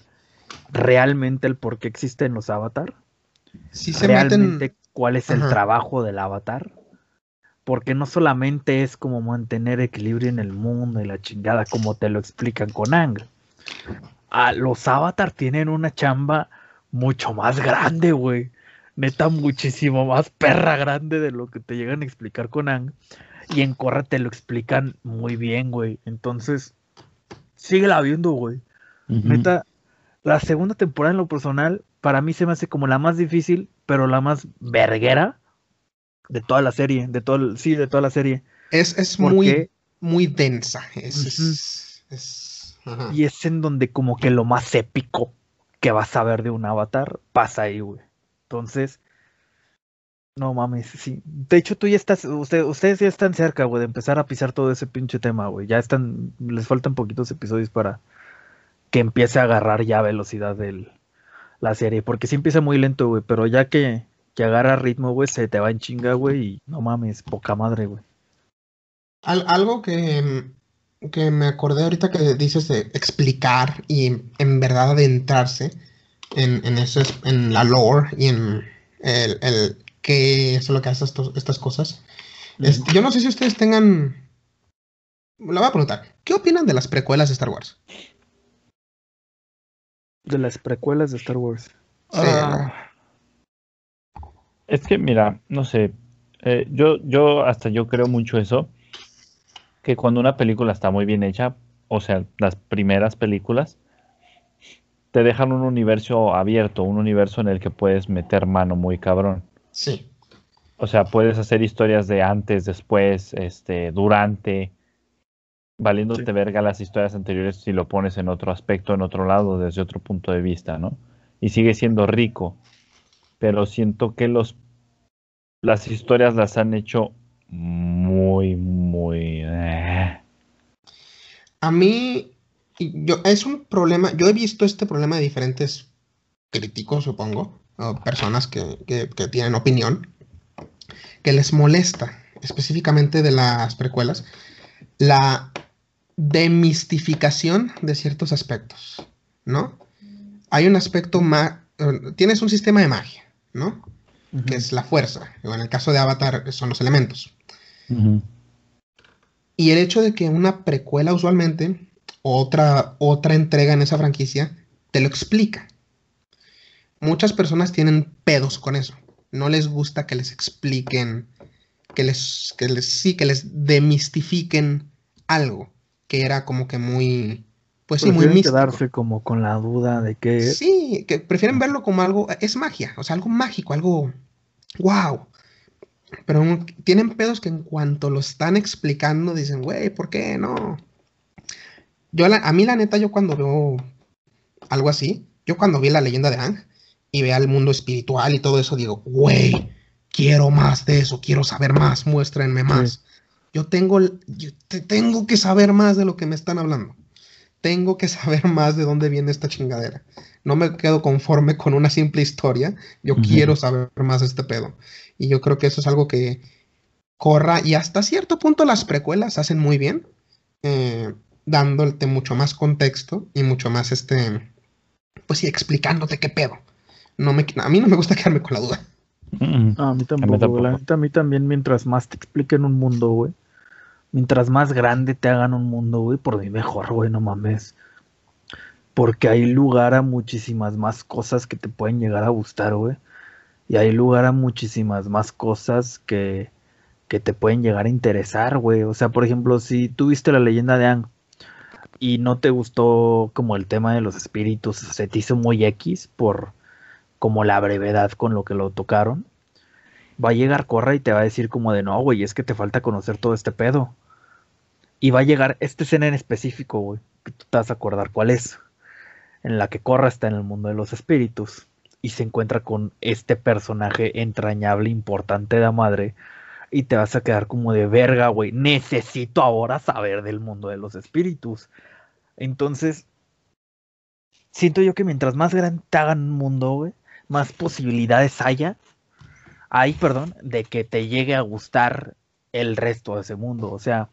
realmente el por qué existen los avatar. Sí se realmente meten. cuál es el trabajo del avatar. Porque no solamente es como mantener equilibrio en el mundo y la chingada, como te lo explican con Ang. Ah, los avatar tienen una chamba mucho más grande, güey. Neta, muchísimo más perra grande de lo que te llegan a explicar con Ang. Y en Korra te lo explican muy bien, güey. Entonces, síguela viendo, güey. Neta, la segunda temporada en lo personal, para mí se me hace como la más difícil, pero la más verguera de toda la serie, de todo el- sí, de toda la serie. Es, es ¿Por muy, qué? muy densa. Es, es- es- ajá. Y es en donde como que lo más épico que vas a ver de un avatar pasa ahí, güey. Entonces, no mames, sí. De hecho, tú ya estás, usted- ustedes ya están cerca, güey, de empezar a pisar todo ese pinche tema, güey. Ya están, les faltan poquitos episodios para que empiece a agarrar ya velocidad del, la serie. Porque sí empieza muy lento, güey, pero ya que, que agarra ritmo, güey, se te va en chinga, güey, y no mames, poca madre, güey. Al- algo que, que me acordé ahorita que dices de explicar y en verdad adentrarse en, en, eso, es- en la lore y en el, el qué es lo que hace estas cosas. Este, yo no sé si ustedes tengan... Le voy a preguntar, ¿qué opinan de las precuelas de Star Wars? De las precuelas de Star Wars. Sí, Ah, es que, mira, no sé. eh, yo, yo hasta yo creo mucho eso. Que cuando una película está muy bien hecha, o sea, las primeras películas, te dejan un universo abierto, un universo en el que puedes meter mano muy cabrón. Sí. O sea, puedes hacer historias de antes, después, este, durante, valiéndote Sí. verga las historias anteriores si lo pones en otro aspecto, en otro lado, desde otro punto de vista, ¿no? Y sigue siendo rico, pero siento que los las historias las han hecho muy, muy... eh. A mí, yo, es un problema, yo he visto este problema de diferentes críticos, supongo, o personas que, que- que tienen opinión, que les molesta, específicamente de las precuelas, la demistificación de ciertos aspectos, ¿no? Hay un aspecto más, tienes un sistema de magia, ¿no? Que es la fuerza, o en el caso de Avatar son los elementos. Y el hecho de que una precuela usualmente, otra, otra entrega en esa franquicia, te lo explica. Muchas personas tienen pedos con eso. No les gusta que les expliquen, que les, que les, sí, que les demistifiquen algo que era como que muy, pues sí, muy místico. quedarse como con la duda de que Sí, que prefieren verlo como algo, es magia, o sea, algo mágico, algo wow. Pero tienen pedos que en cuanto lo están explicando dicen, güey, ¿por qué no? Yo, la- a mí la neta, yo cuando veo algo así, yo cuando vi la leyenda de Ang y vea el mundo espiritual y todo eso, digo, güey, quiero más de eso, quiero saber más, muéstrenme más. Yo tengo, yo te- tengo que saber más de lo que me están hablando. Tengo que saber más de dónde viene esta chingadera. No me quedo conforme con una simple historia. Yo quiero saber más de este pedo. Y yo creo que eso es algo que corra y hasta cierto punto las precuelas hacen muy bien, eh, dándote mucho más contexto y mucho más este, pues sí, explicándote qué pedo. No me, a mí no me gusta quedarme con la duda. No, a mí tampoco. La a mí también, mientras más te expliquen un mundo, güey. Mientras más grande te hagan un mundo, güey, por mí mejor, güey, no mames. Porque hay lugar a muchísimas más cosas que te pueden llegar a gustar, güey. Y hay lugar a muchísimas más cosas que, que te pueden llegar a interesar, güey. O sea, por ejemplo, si tú viste la leyenda de Ang y no te gustó como el tema de los espíritus, se te hizo muy X por como la brevedad con lo que lo tocaron va a llegar Corra y te va a decir como de no, güey, es que te falta conocer todo este pedo. Y va a llegar esta escena en específico, güey, que tú te vas a acordar cuál es, en la que Corra está en el mundo de los espíritus y se encuentra con este personaje entrañable, importante de la madre, y te vas a quedar como de verga, güey, necesito ahora saber del mundo de los espíritus. Entonces, siento yo que mientras más grande te hagan un mundo, güey, más posibilidades haya hay, perdón, de que te llegue a gustar el resto de ese mundo. O sea,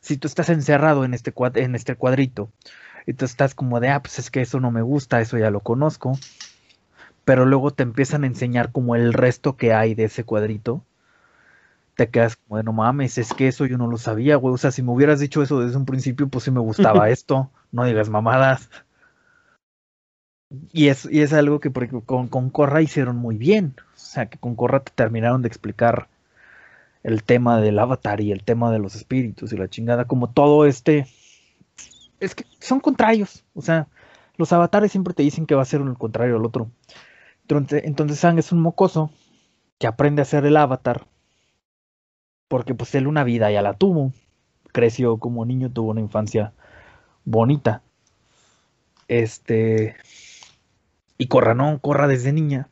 si tú estás encerrado en este, cuad- en este cuadrito y tú estás como de, ah, pues es que eso no me gusta, eso ya lo conozco, pero luego te empiezan a enseñar como el resto que hay de ese cuadrito, te quedas como de, no mames, es que eso yo no lo sabía, güey. O sea, si me hubieras dicho eso desde un principio, pues sí me gustaba esto, no digas mamadas. Y es, y es algo que con, con Corra hicieron muy bien. Sea, que con Corra te terminaron de explicar el tema del avatar y el tema de los espíritus y la chingada, como todo este... Es que son contrarios. O sea, los avatares siempre te dicen que va a ser el contrario al otro. Entonces, entonces es un mocoso que aprende a ser el avatar. Porque pues él una vida ya la tuvo. Creció como niño, tuvo una infancia bonita. Este... Y Corra no, Corra desde niña.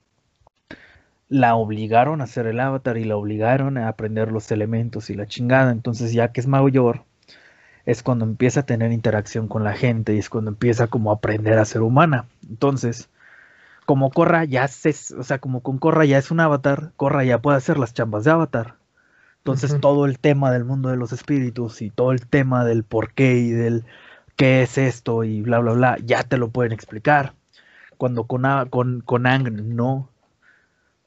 La obligaron a hacer el avatar y la obligaron a aprender los elementos y la chingada. Entonces ya que es mayor, es cuando empieza a tener interacción con la gente y es cuando empieza como a aprender a ser humana. Entonces, como Corra ya se, o sea, como con Corra ya es un avatar, Corra ya puede hacer las chambas de avatar. Entonces todo el tema del mundo de los espíritus y todo el tema del por qué y del qué es esto y bla bla bla, ya te lo pueden explicar. Cuando con, con, con Ang no.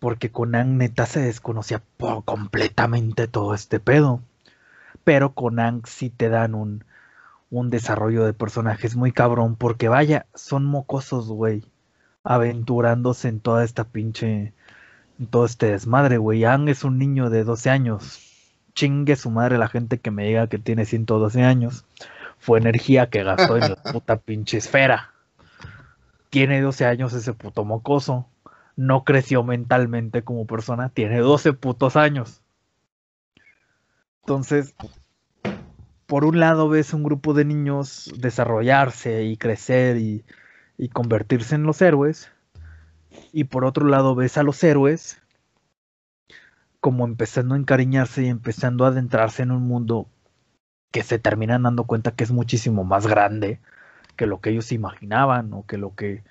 Porque con Ang neta se desconocía por completamente todo este pedo. Pero con Ang sí te dan un, un desarrollo de personajes muy cabrón. Porque vaya, son mocosos, güey. Aventurándose en toda esta pinche. En todo este desmadre, güey. Ang es un niño de 12 años. Chingue su madre la gente que me diga que tiene 112 años. Fue energía que gastó en la puta pinche esfera. Tiene 12 años ese puto mocoso. No creció mentalmente como persona. Tiene 12 putos años. Entonces, por un lado ves un grupo de niños desarrollarse y crecer y, y convertirse en los héroes. Y por otro lado ves a los héroes como empezando a encariñarse y empezando a adentrarse en un mundo que se terminan dando cuenta que es muchísimo más grande que lo que ellos imaginaban o que lo que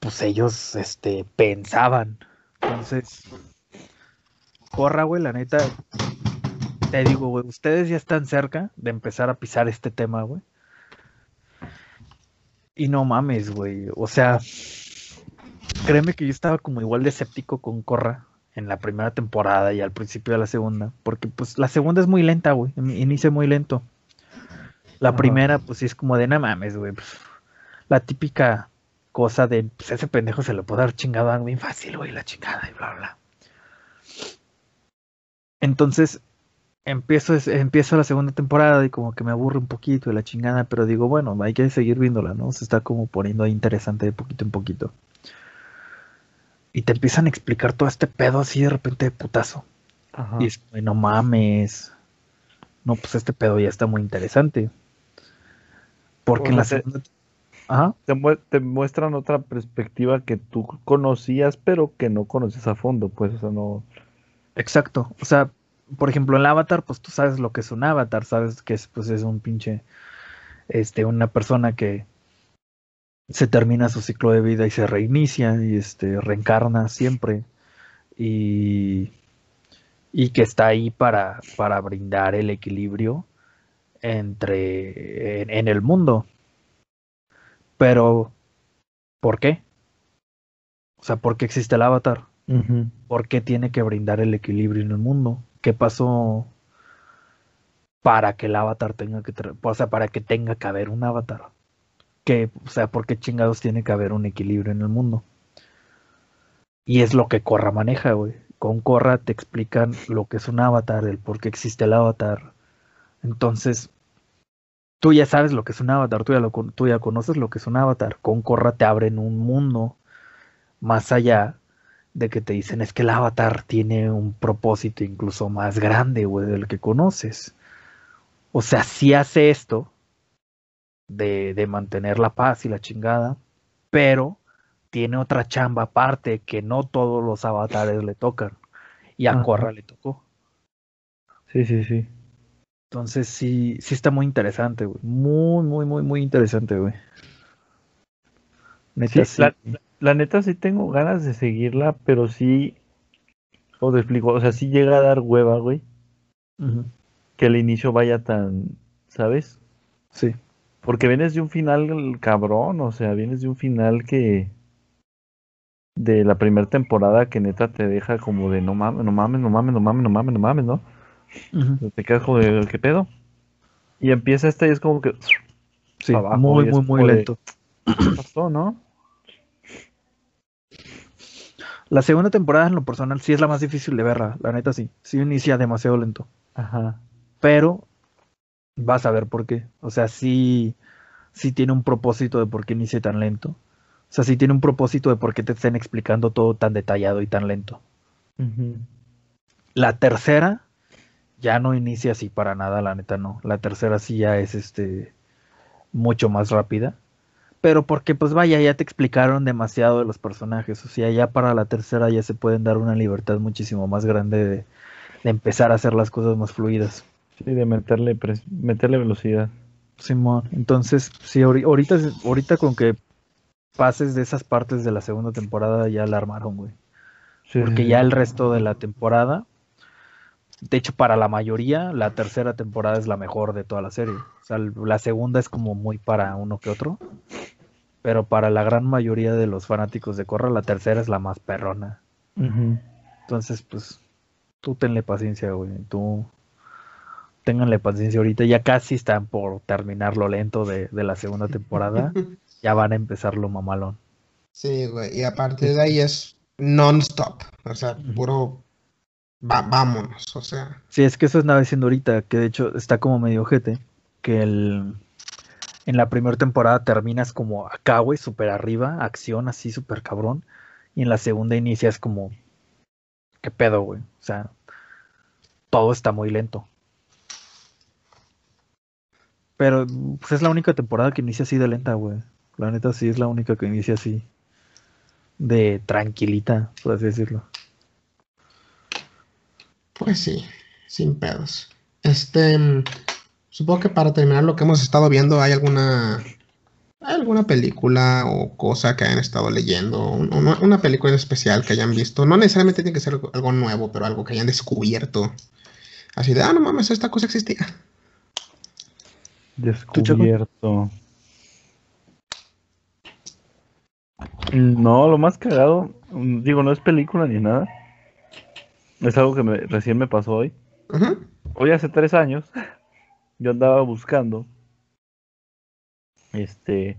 pues ellos este pensaban. Entonces, corra, güey, la neta te digo, güey, ustedes ya están cerca de empezar a pisar este tema, güey. Y no mames, güey. O sea, créeme que yo estaba como igual de escéptico con Corra en la primera temporada y al principio de la segunda. Porque pues la segunda es muy lenta, güey. Inicia muy lento. La primera, pues sí es como de no mames, güey. Pues, la típica cosa de pues ese pendejo se le puede dar chingada bien fácil, güey, la chingada y bla, bla. Entonces, empiezo, empiezo la segunda temporada y como que me aburre un poquito de la chingada, pero digo, bueno, hay que seguir viéndola, ¿no? Se está como poniendo interesante de poquito en poquito. Y te empiezan a explicar todo este pedo así de repente de putazo. Y es, no mames. No, pues este pedo ya está muy interesante. Porque en la segunda... Te, muestran otra perspectiva que tú conocías, pero que no conoces a fondo, pues, o sea, no... Exacto, o sea, por ejemplo, en el avatar, pues tú sabes lo que es un avatar, sabes que es, pues, es un pinche, este, una persona que se termina su ciclo de vida y se reinicia y este, reencarna siempre y, y que está ahí para, para brindar el equilibrio entre en, el mundo. Pero, ¿por qué? O sea, ¿por qué existe el avatar? ¿Por qué tiene que brindar el equilibrio en el mundo? qué pasó para que el avatar tenga que, o sea, para que tenga que haber un avatar. Que, o sea, ¿por qué chingados tiene que haber un equilibrio en el mundo? Y es lo que Corra maneja, güey. Con Corra te explican lo que es un avatar, el por qué existe el avatar. Entonces, tú ya sabes lo que es un avatar, tú ya, lo, tú ya conoces lo que es un avatar. Con Corra te abren un mundo más allá de que te dicen es que el avatar tiene un propósito incluso más grande, güey, del que conoces. O sea, sí hace esto de, de mantener la paz y la chingada, pero tiene otra chamba aparte que no todos los avatares le tocan. Y a Corra le tocó. Sí, sí, sí. Entonces sí, sí está muy interesante, güey. Muy, muy, muy, muy interesante, güey. sí, sí la neta sí tengo ganas de seguirla, pero sí. ¿Cómo te explico? O sea, sí llega a dar hueva, güey. Que el inicio vaya tan. ¿Sabes? Sí. Porque vienes de un final cabrón, o sea, vienes de un final que. De la primera temporada que neta te deja como de no mames, no mames, no mames, no mames, no mames, no mames, ¿no? Te quedas como de ¿qué pedo? Y empieza esta y es como que. Sí, muy, muy, muy lento. ¿Qué pasó, no? La segunda temporada, en lo personal, sí es la más difícil de verla. La neta, sí. Sí inicia demasiado lento. Ajá. Pero vas a ver por qué. O sea, sí, sí tiene un propósito de por qué inicia tan lento. O sea, sí tiene un propósito de por qué te estén explicando todo tan detallado y tan lento. La tercera ya no inicia así para nada, la neta no. La tercera sí ya es este mucho más rápida pero porque pues vaya, ya te explicaron demasiado de los personajes, o sea, ya para la tercera ya se pueden dar una libertad muchísimo más grande de, empezar a hacer las cosas más fluidas. Sí, de meterle, meterle velocidad. Simón, entonces, sí, ahorita, ahorita con que pases de esas partes de la segunda temporada ya la armaron, güey. Porque ya el resto de la temporada, de hecho, para la mayoría, la tercera temporada es la mejor de toda la serie. O sea, la segunda es como muy para uno que otro pero para la gran mayoría de los fanáticos de Corra, la tercera es la más perrona. Entonces, pues, tú tenle paciencia, güey. Tú ténganle paciencia ahorita. Ya casi están por terminar lo lento de, la segunda temporada. ya van a empezar lo mamalón. Sí, güey. Y a partir de ahí es non-stop. O sea, puro vámonos. O sea. Sí, es que eso estaba diciendo ahorita, que de hecho está como medio ojete. Que el en la primera temporada terminas como acá, güey, súper arriba, acción así súper cabrón. Y en la segunda inicias como, ¿qué pedo, güey? O sea, todo está muy lento. Pero pues, es la única temporada que inicia así de lenta, güey. La neta sí es la única que inicia así. De tranquilita, por así decirlo. Pues sí, sin pedos. Este, mm, supongo que para terminar lo que hemos estado viendo, ¿hay alguna, ¿hay alguna película o cosa que hayan estado leyendo? Un- Una, una película en especial que hayan visto. No necesariamente tiene que ser algo, nuevo, pero algo que hayan descubierto. Así de, ah, no mames, esta cosa existía. Descubierto. No, lo más cagado, digo, no es película ni nada. Es algo que me- recién me pasó hoy. Hoy hace tres años, yo andaba buscando, este,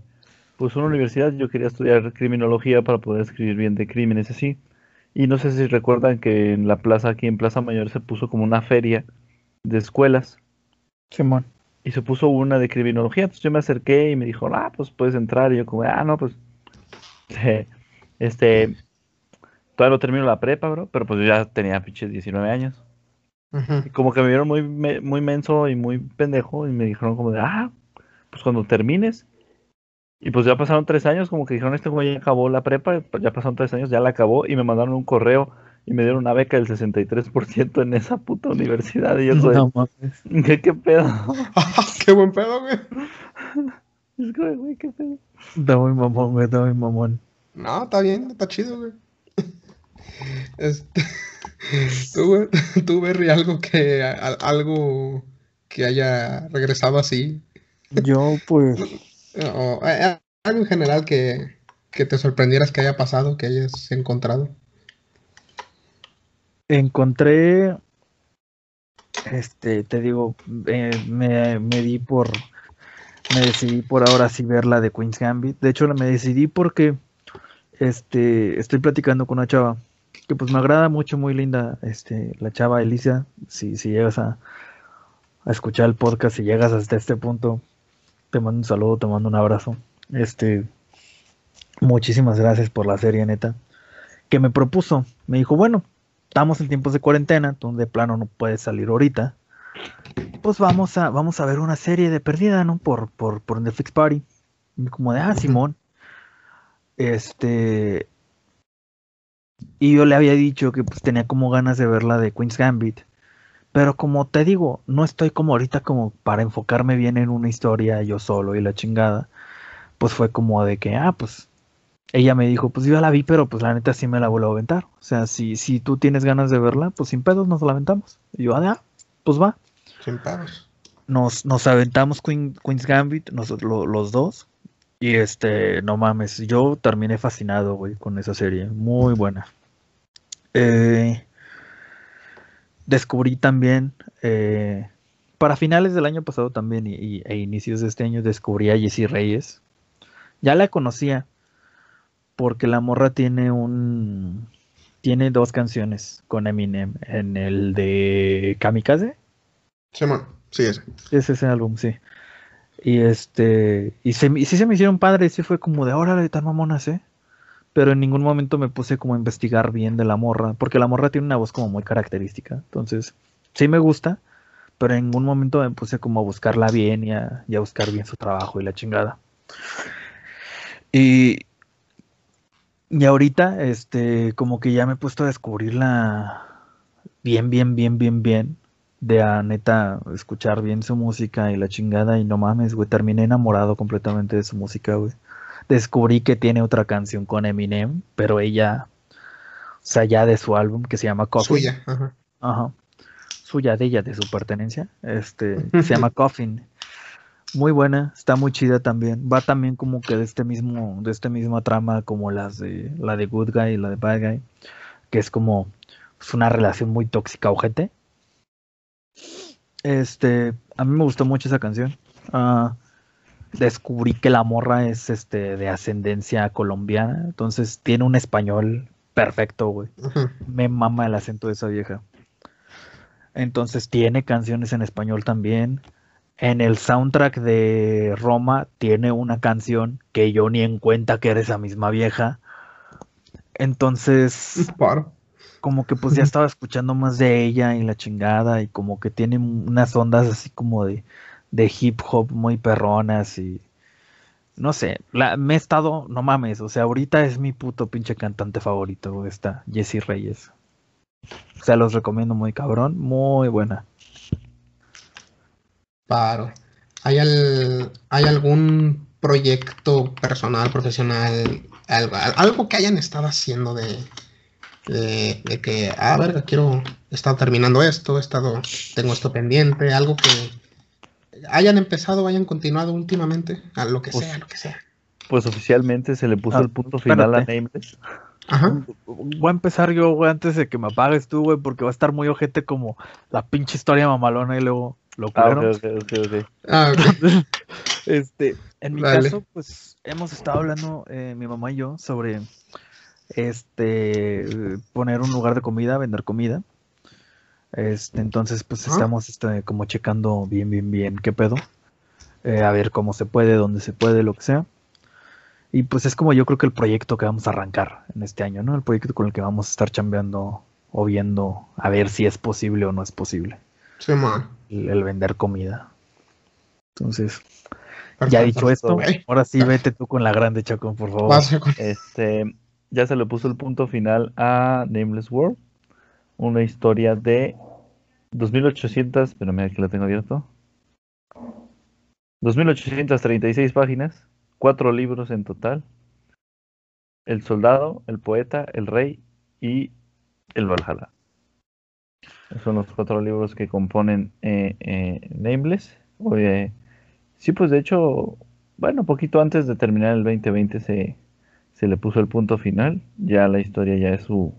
pues una universidad, yo quería estudiar criminología para poder escribir bien de crímenes así. Y no sé si recuerdan que en la plaza, aquí en Plaza Mayor, se puso como una feria de escuelas Simón. y se puso una de criminología. Entonces yo me acerqué y me dijo, ah, pues puedes entrar. Y yo como, ah, no, pues, este, todavía no termino la prepa, bro, pero pues yo ya tenía pinches 19 años. Y como que me vieron muy, me- muy menso y muy pendejo y me dijeron como de, ah, pues cuando termines. Y pues ya pasaron tres años, como que dijeron, este güey ya acabó la prepa, ya pasaron tres años, ya la acabó y me mandaron un correo y me dieron una beca del 63% en esa puta universidad. Y yo soy, No mames. ¿qué, qué pedo? ¡Qué buen pedo, güey! Es que, güey, qué pedo. Está muy mamón, güey, está muy mamón. No, está bien, está chido, güey. Este, tú, tú, Berry, algo que, a- algo que haya regresado así, Yo, pues, o eh, algo en general que, que te sorprendieras que haya pasado, que hayas encontrado. encontré, este, te digo, eh, me, me di por, me decidí por ahora sí ver la de Queen's Gambit. De hecho, me decidí porque, este, estoy platicando con una chava que pues me agrada mucho, muy linda, este, la chava Alicia. Si, si llegas a, a escuchar el podcast, si llegas hasta este punto, te mando un saludo, te mando un abrazo. Este, muchísimas gracias por la serie, neta. Que me propuso, me dijo, bueno, estamos en tiempos de cuarentena, donde de plano no puedes salir ahorita. Pues vamos a, vamos a ver una serie de perdida, ¿no? Por, por, por Netflix Party. Y como de, ah. Simón. Este. Y yo le había dicho que pues tenía como ganas de ver la de Queen's Gambit. Pero como te digo, no estoy como ahorita como para enfocarme bien en una historia yo solo y la chingada. Pues fue como de que, ah, pues ella me dijo, pues yo la vi, pero pues la neta sí me la vuelvo a aventar. O sea, si, si tú tienes ganas de verla, pues sin pedos nos la aventamos. Y yo, ah, pues va. Sin pedos. Nos, nos aventamos Queen- Queen's Gambit, nosotros lo- los dos. Y este, no mames, yo terminé fascinado, güey, con esa serie. Muy buena. Eh, descubrí también, eh, para finales del año pasado también y, y- e inicios de este año, descubrí a Jessie Reyes. Ya la conocía, porque la morra tiene un... Tiene dos canciones con Eminem en el de Kamikaze. Simón, sí, ese. Es ese álbum, sí. Y este, y, se, y sí se me hicieron padres, sí fue como de, órale, tan mamonas, ¿eh? Pero en ningún momento me puse como a investigar bien de la morra, porque la morra tiene una voz como muy característica. Entonces, sí me gusta, pero en ningún momento me puse como a buscarla bien y a, y a buscar bien su trabajo y la chingada. Y, y ahorita, este, como que ya me he puesto a descubrirla bien, bien, bien, bien, bien de a neta escuchar bien su música y la chingada y no mames, güey, terminé enamorado completamente de su música, güey. Descubrí que tiene otra canción con Eminem, pero ella, o sea, ya de su álbum que se llama Coffin. Suya, ajá. Ajá. Suya de ella, de su pertenencia. Este, se llama Coffin. Muy buena, está muy chida también. Va también como que de este mismo, de esta misma trama como las de la de Good Guy y la de Bad Guy, que es como es una relación muy tóxica, ojete. Este, a mí me gustó mucho esa canción. Ah, descubrí que la morra es este de ascendencia colombiana, entonces tiene un español perfecto, güey. Me mama el acento de esa vieja. Entonces tiene canciones en español también. En el soundtrack de Roma tiene una canción que yo ni en cuenta que era esa misma vieja. Entonces, Paro. Como que pues ya estaba escuchando más de ella y la chingada y como que tiene unas ondas así como de, de hip hop muy perronas y no sé, la, me he estado, no mames, o sea, ahorita es mi puto pinche cantante favorito, esta Jessie Reyes. Se los recomiendo muy cabrón, muy buena. Paro. ¿Hay, ¿Hay algún proyecto personal, profesional, algo, algo que hayan estado haciendo de, de, de que, ah, verga, quiero, he estado terminando esto, he estado, tengo esto pendiente, algo que hayan empezado hayan continuado últimamente, a lo que Pues- sea, lo que sea. Pues oficialmente se le puso Ah, el punto final a. Nameless. Ajá. Voy a empezar yo, güey, antes de que me apagues tú, güey, porque va a estar muy ojete como la pinche historia mamalona y luego lo Ah, culero. ok, ok, ok, ok. Ah, ok. Este, en mi Dale. caso, pues hemos estado hablando, eh, mi mamá y yo, sobre este poner un lugar de comida, vender comida. Este, entonces, pues estamos este, como checando bien, bien, bien qué pedo. Eh, a ver cómo se puede, dónde se puede, lo que sea. Y pues es como yo creo que el proyecto que vamos a arrancar en este año, ¿no? El proyecto con el que vamos a estar chambeando o viendo a ver si es posible o no es posible Sí, man. el, el vender comida. Entonces, ya Perfecto. dicho esto, ahora sí vete tú con la grande, Chacón, por favor. Este, ya se le puso el punto final a Nameless World. Una historia de 2800, pero mira que la tengo abierto. 2836 páginas, cuatro libros en total. El soldado, el poeta, el rey y el Valhalla. Son los cuatro libros que componen eh, eh, Nameless. Oye, sí, pues de hecho, bueno, poquito antes de terminar el 2020 se, se le puso el punto final. Ya la historia ya es su,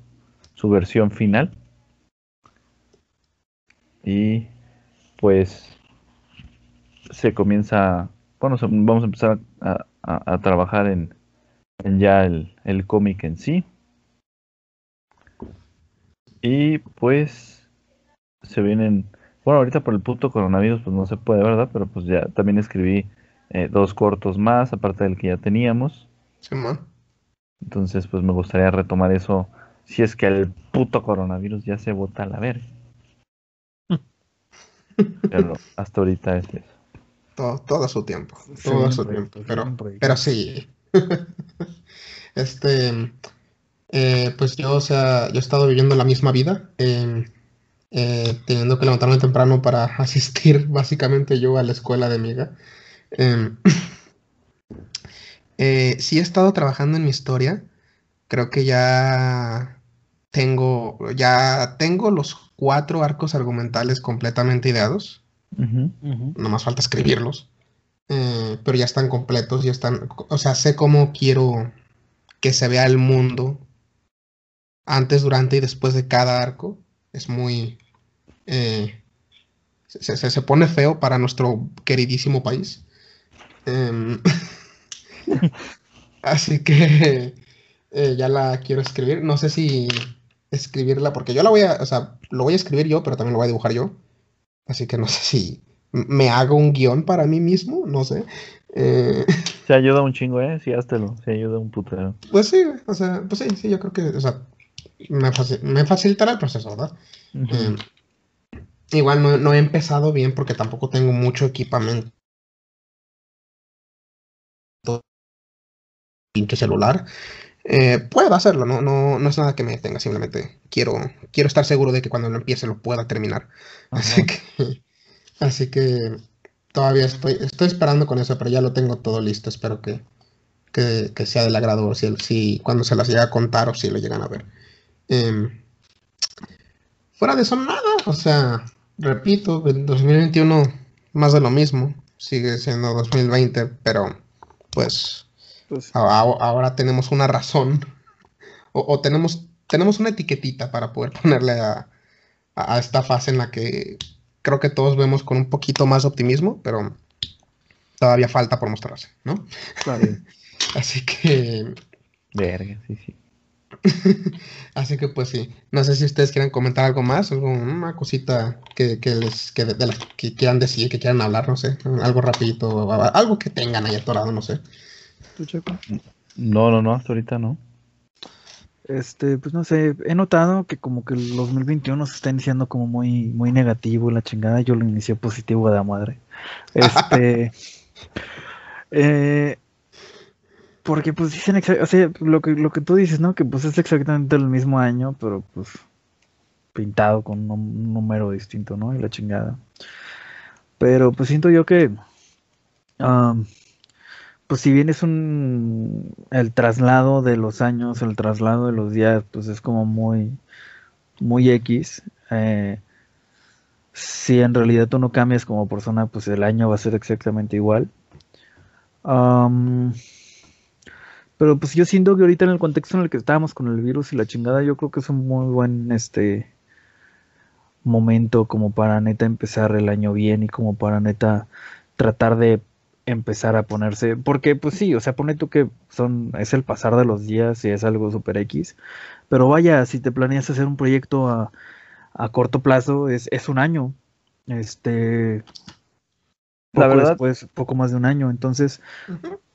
su versión final. Y pues se comienza, bueno, vamos a empezar a, a- a trabajar en, en ya el, el cómic en sí. Y pues se vienen, bueno, ahorita por el puto coronavirus pues no se puede, ¿verdad? Pero pues ya también escribí eh, dos cortos más, aparte del que ya teníamos. Sí, man. Entonces, pues me gustaría retomar eso si es que el puto coronavirus ya se bota a la verga. Pero hasta ahorita es eso. Todo, todo a su tiempo. Todo su proyecto, tiempo. Pero, proyecto. pero sí. este. eh, pues yo, o sea, yo he estado viviendo la misma vida. eh, eh, teniendo que levantarme temprano para asistir básicamente yo a la escuela de amiga. Eh, sí he estado trabajando en mi historia. Creo que ya tengo, ya tengo los cuatro arcos argumentales completamente ideados. Ujú. Ujú. No más falta escribirlos. Eh, pero ya están completos, ya están. O sea, sé cómo quiero que se vea el mundo antes, durante y después de cada arco. Es muy. eh, se, se- se pone feo para nuestro queridísimo país. Em, así que eh, ya la quiero escribir. No sé si escribirla, porque yo la voy a. O sea, lo voy a escribir yo, pero también lo voy a dibujar yo. Así que no sé si me hago un guion para mí mismo, no sé. Eh, Se ayuda un chingo, ¿eh? Sí, háztelo. Se ayuda un putero. pues sí, o sea, pues sí, sí, yo creo que, o sea, me, faci- me facilitará el proceso, ¿verdad? Eh, igual no, no he empezado bien porque tampoco tengo mucho equipamiento. Pinche celular. Eh, puedo hacerlo, no, no, no es nada que me detenga, simplemente quiero, quiero estar seguro de que cuando lo empiece lo pueda terminar. Así que, así que todavía estoy, estoy esperando con eso, pero ya lo tengo todo listo. Espero que, que, que sea del agrado, si, si cuando se las llega a contar o si lo llegan a ver. Em, fuera de eso, nada. O sea, repito, el 2021 más de lo mismo. Sigue siendo 2020, pero pues Pues, ahora tenemos una razón o, o tenemos, tenemos una etiquetita para poder ponerle a, a- a esta fase en la que creo que todos vemos con un poquito más de optimismo, pero todavía falta por mostrarse, ¿no? claro. Así que, Verga, sí, sí. así que pues sí. No sé si ustedes quieren comentar algo más, algo- una cosita que, que les que de, de la que quieran decir, que quieran hablar, no sé, algo rapidito, a- algo que tengan ahí atorado, no sé. No, no, no, hasta ahorita no. Este, pues no sé, he notado que como que el 2021 se está iniciando como muy, muy negativo la chingada. Yo lo inicié positivo de la madre. Este, eh, porque pues dicen, o sea, lo que, lo que tú dices, ¿no? Que pues es exactamente el mismo año, pero pues pintado con un número distinto, ¿no? Y la chingada. Pero pues siento yo que, pues si bien es un, el traslado de los años, el traslado de los días, pues es como muy, muy X. Eh, si en realidad tú no cambias como persona, pues el año va a ser exactamente igual. pero pues yo siento que ahorita en el contexto en el que estábamos con el virus y la chingada, yo creo que es un muy buen este momento como para neta empezar el año bien y como para neta tratar de empezar a ponerse, porque pues sí, o sea, pone tú que son, es el pasar de los días y es algo super X, pero vaya, si te planeas hacer un proyecto a, a corto plazo, es, es un año, este, la verdad, pues poco más de un año, entonces,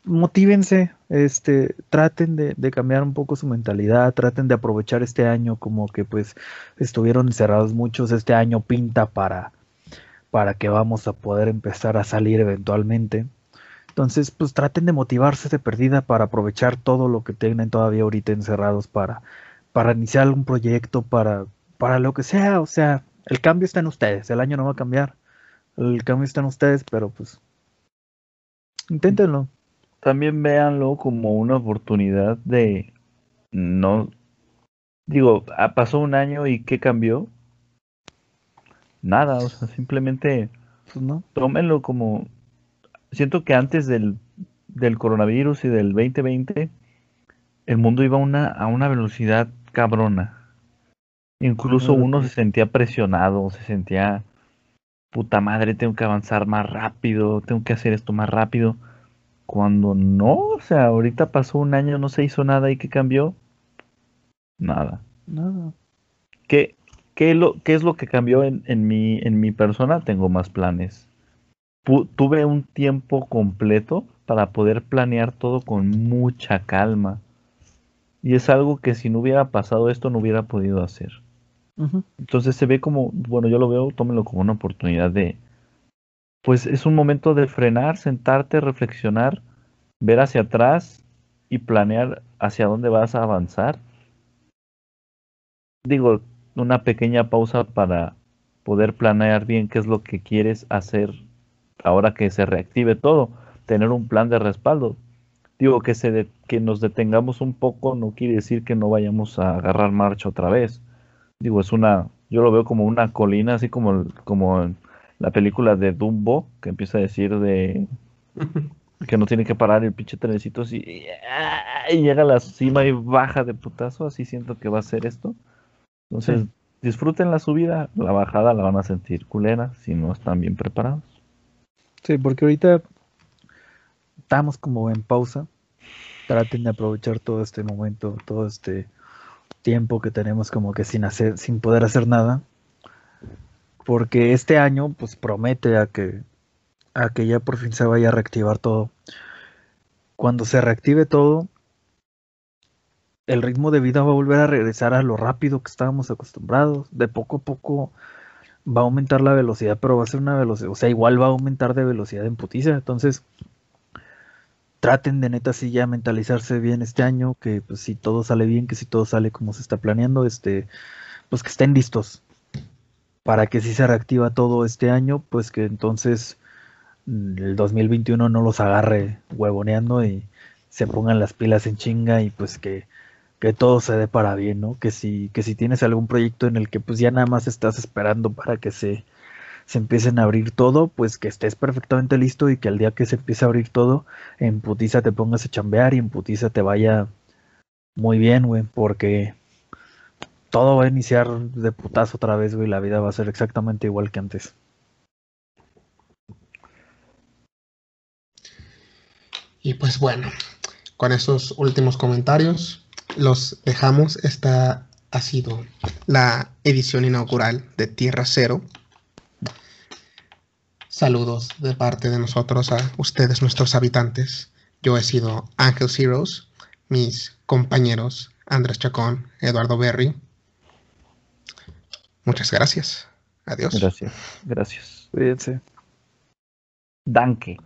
motívense, este, traten de, de, cambiar un poco su mentalidad, traten de aprovechar este año como que pues estuvieron encerrados muchos, este año pinta para, para que vamos a poder empezar a salir eventualmente. Entonces, pues traten de motivarse de perdida para aprovechar todo lo que tienen todavía ahorita encerrados para, para iniciar algún proyecto, para, para lo que sea. O sea, el cambio está en ustedes, el año no va a cambiar. El cambio está en ustedes, pero pues inténtenlo también véanlo como una oportunidad de no digo, ah, pasó un año y qué cambió? Nada, o sea, simplemente pues no, tómenlo como siento que antes del, del coronavirus y del 2020 el mundo iba a una, a una velocidad cabrona. Incluso uno se sentía presionado, se sentía puta madre, tengo que avanzar más rápido, tengo que hacer esto más rápido. Cuando no, o sea, ahorita pasó un año, no se hizo nada y ¿qué cambió? Nada. Nada. ¿Qué, qué, lo, qué es lo que cambió en, en, mi, en mi persona? Tengo más planes. Tuve un tiempo completo para poder planear todo con mucha calma. Y es algo que si no hubiera pasado esto no hubiera podido hacer. Entonces se ve como, bueno, yo lo veo, tómelo como una oportunidad de, pues es un momento de frenar, sentarte, reflexionar, ver hacia atrás y planear hacia dónde vas a avanzar. Digo, una pequeña pausa para poder planear bien qué es lo que quieres hacer ahora que se reactive todo, tener un plan de respaldo. Digo que se que nos detengamos un poco no quiere decir que no vayamos a agarrar marcha otra vez. Digo, es una yo lo veo como una colina así como como la película de Dumbo, que empieza a decir de que no tiene que parar el pinche trenecito así y, llega a la cima y baja de putazo, así siento que va a ser esto. Entonces, disfruten la subida, la bajada la van a sentir culera si no están bien preparados. Sí, porque ahorita estamos como en pausa. Traten de aprovechar todo este momento, todo este tiempo que tenemos como que sin hacer, sin poder hacer nada porque este año pues promete a que, a que ya por fin se vaya a reactivar todo. Cuando se reactive todo, el ritmo de vida va a volver a regresar a lo rápido que estábamos acostumbrados. De poco a poco va a aumentar la velocidad, pero va a ser una velocidad, o sea, igual va a aumentar de velocidad en putiza. Entonces, traten de neta sí ya mentalizarse bien este año, que pues, si todo sale bien, que si todo sale como se está planeando, este, pues que estén listos para que si se reactiva todo este año, pues que entonces mm, el 2021 no los agarre huevoneando y se pongan las pilas en chinga y pues que, que todo se dé para bien, ¿no? Que si, que si tienes algún proyecto en el que pues ya nada más estás esperando para que se, se empiecen a abrir todo, pues que estés perfectamente listo y que al día que se empiece a abrir todo, en putiza te pongas a chambear y en putiza te vaya muy bien, güey, porque todo va a iniciar de putazo otra vez, güey. La vida va a ser exactamente igual que antes. Y pues bueno, con esos últimos comentarios, los dejamos. Esta ha sido la edición inaugural de Tierra Cero. Saludos de parte de nosotros a ustedes, nuestros habitantes. Yo he sido Ángel Zeros, mis compañeros Andrés Chacón, Eduardo Berry Muchas gracias. Adiós. Gracias. Gracias. Cuídense. Danke.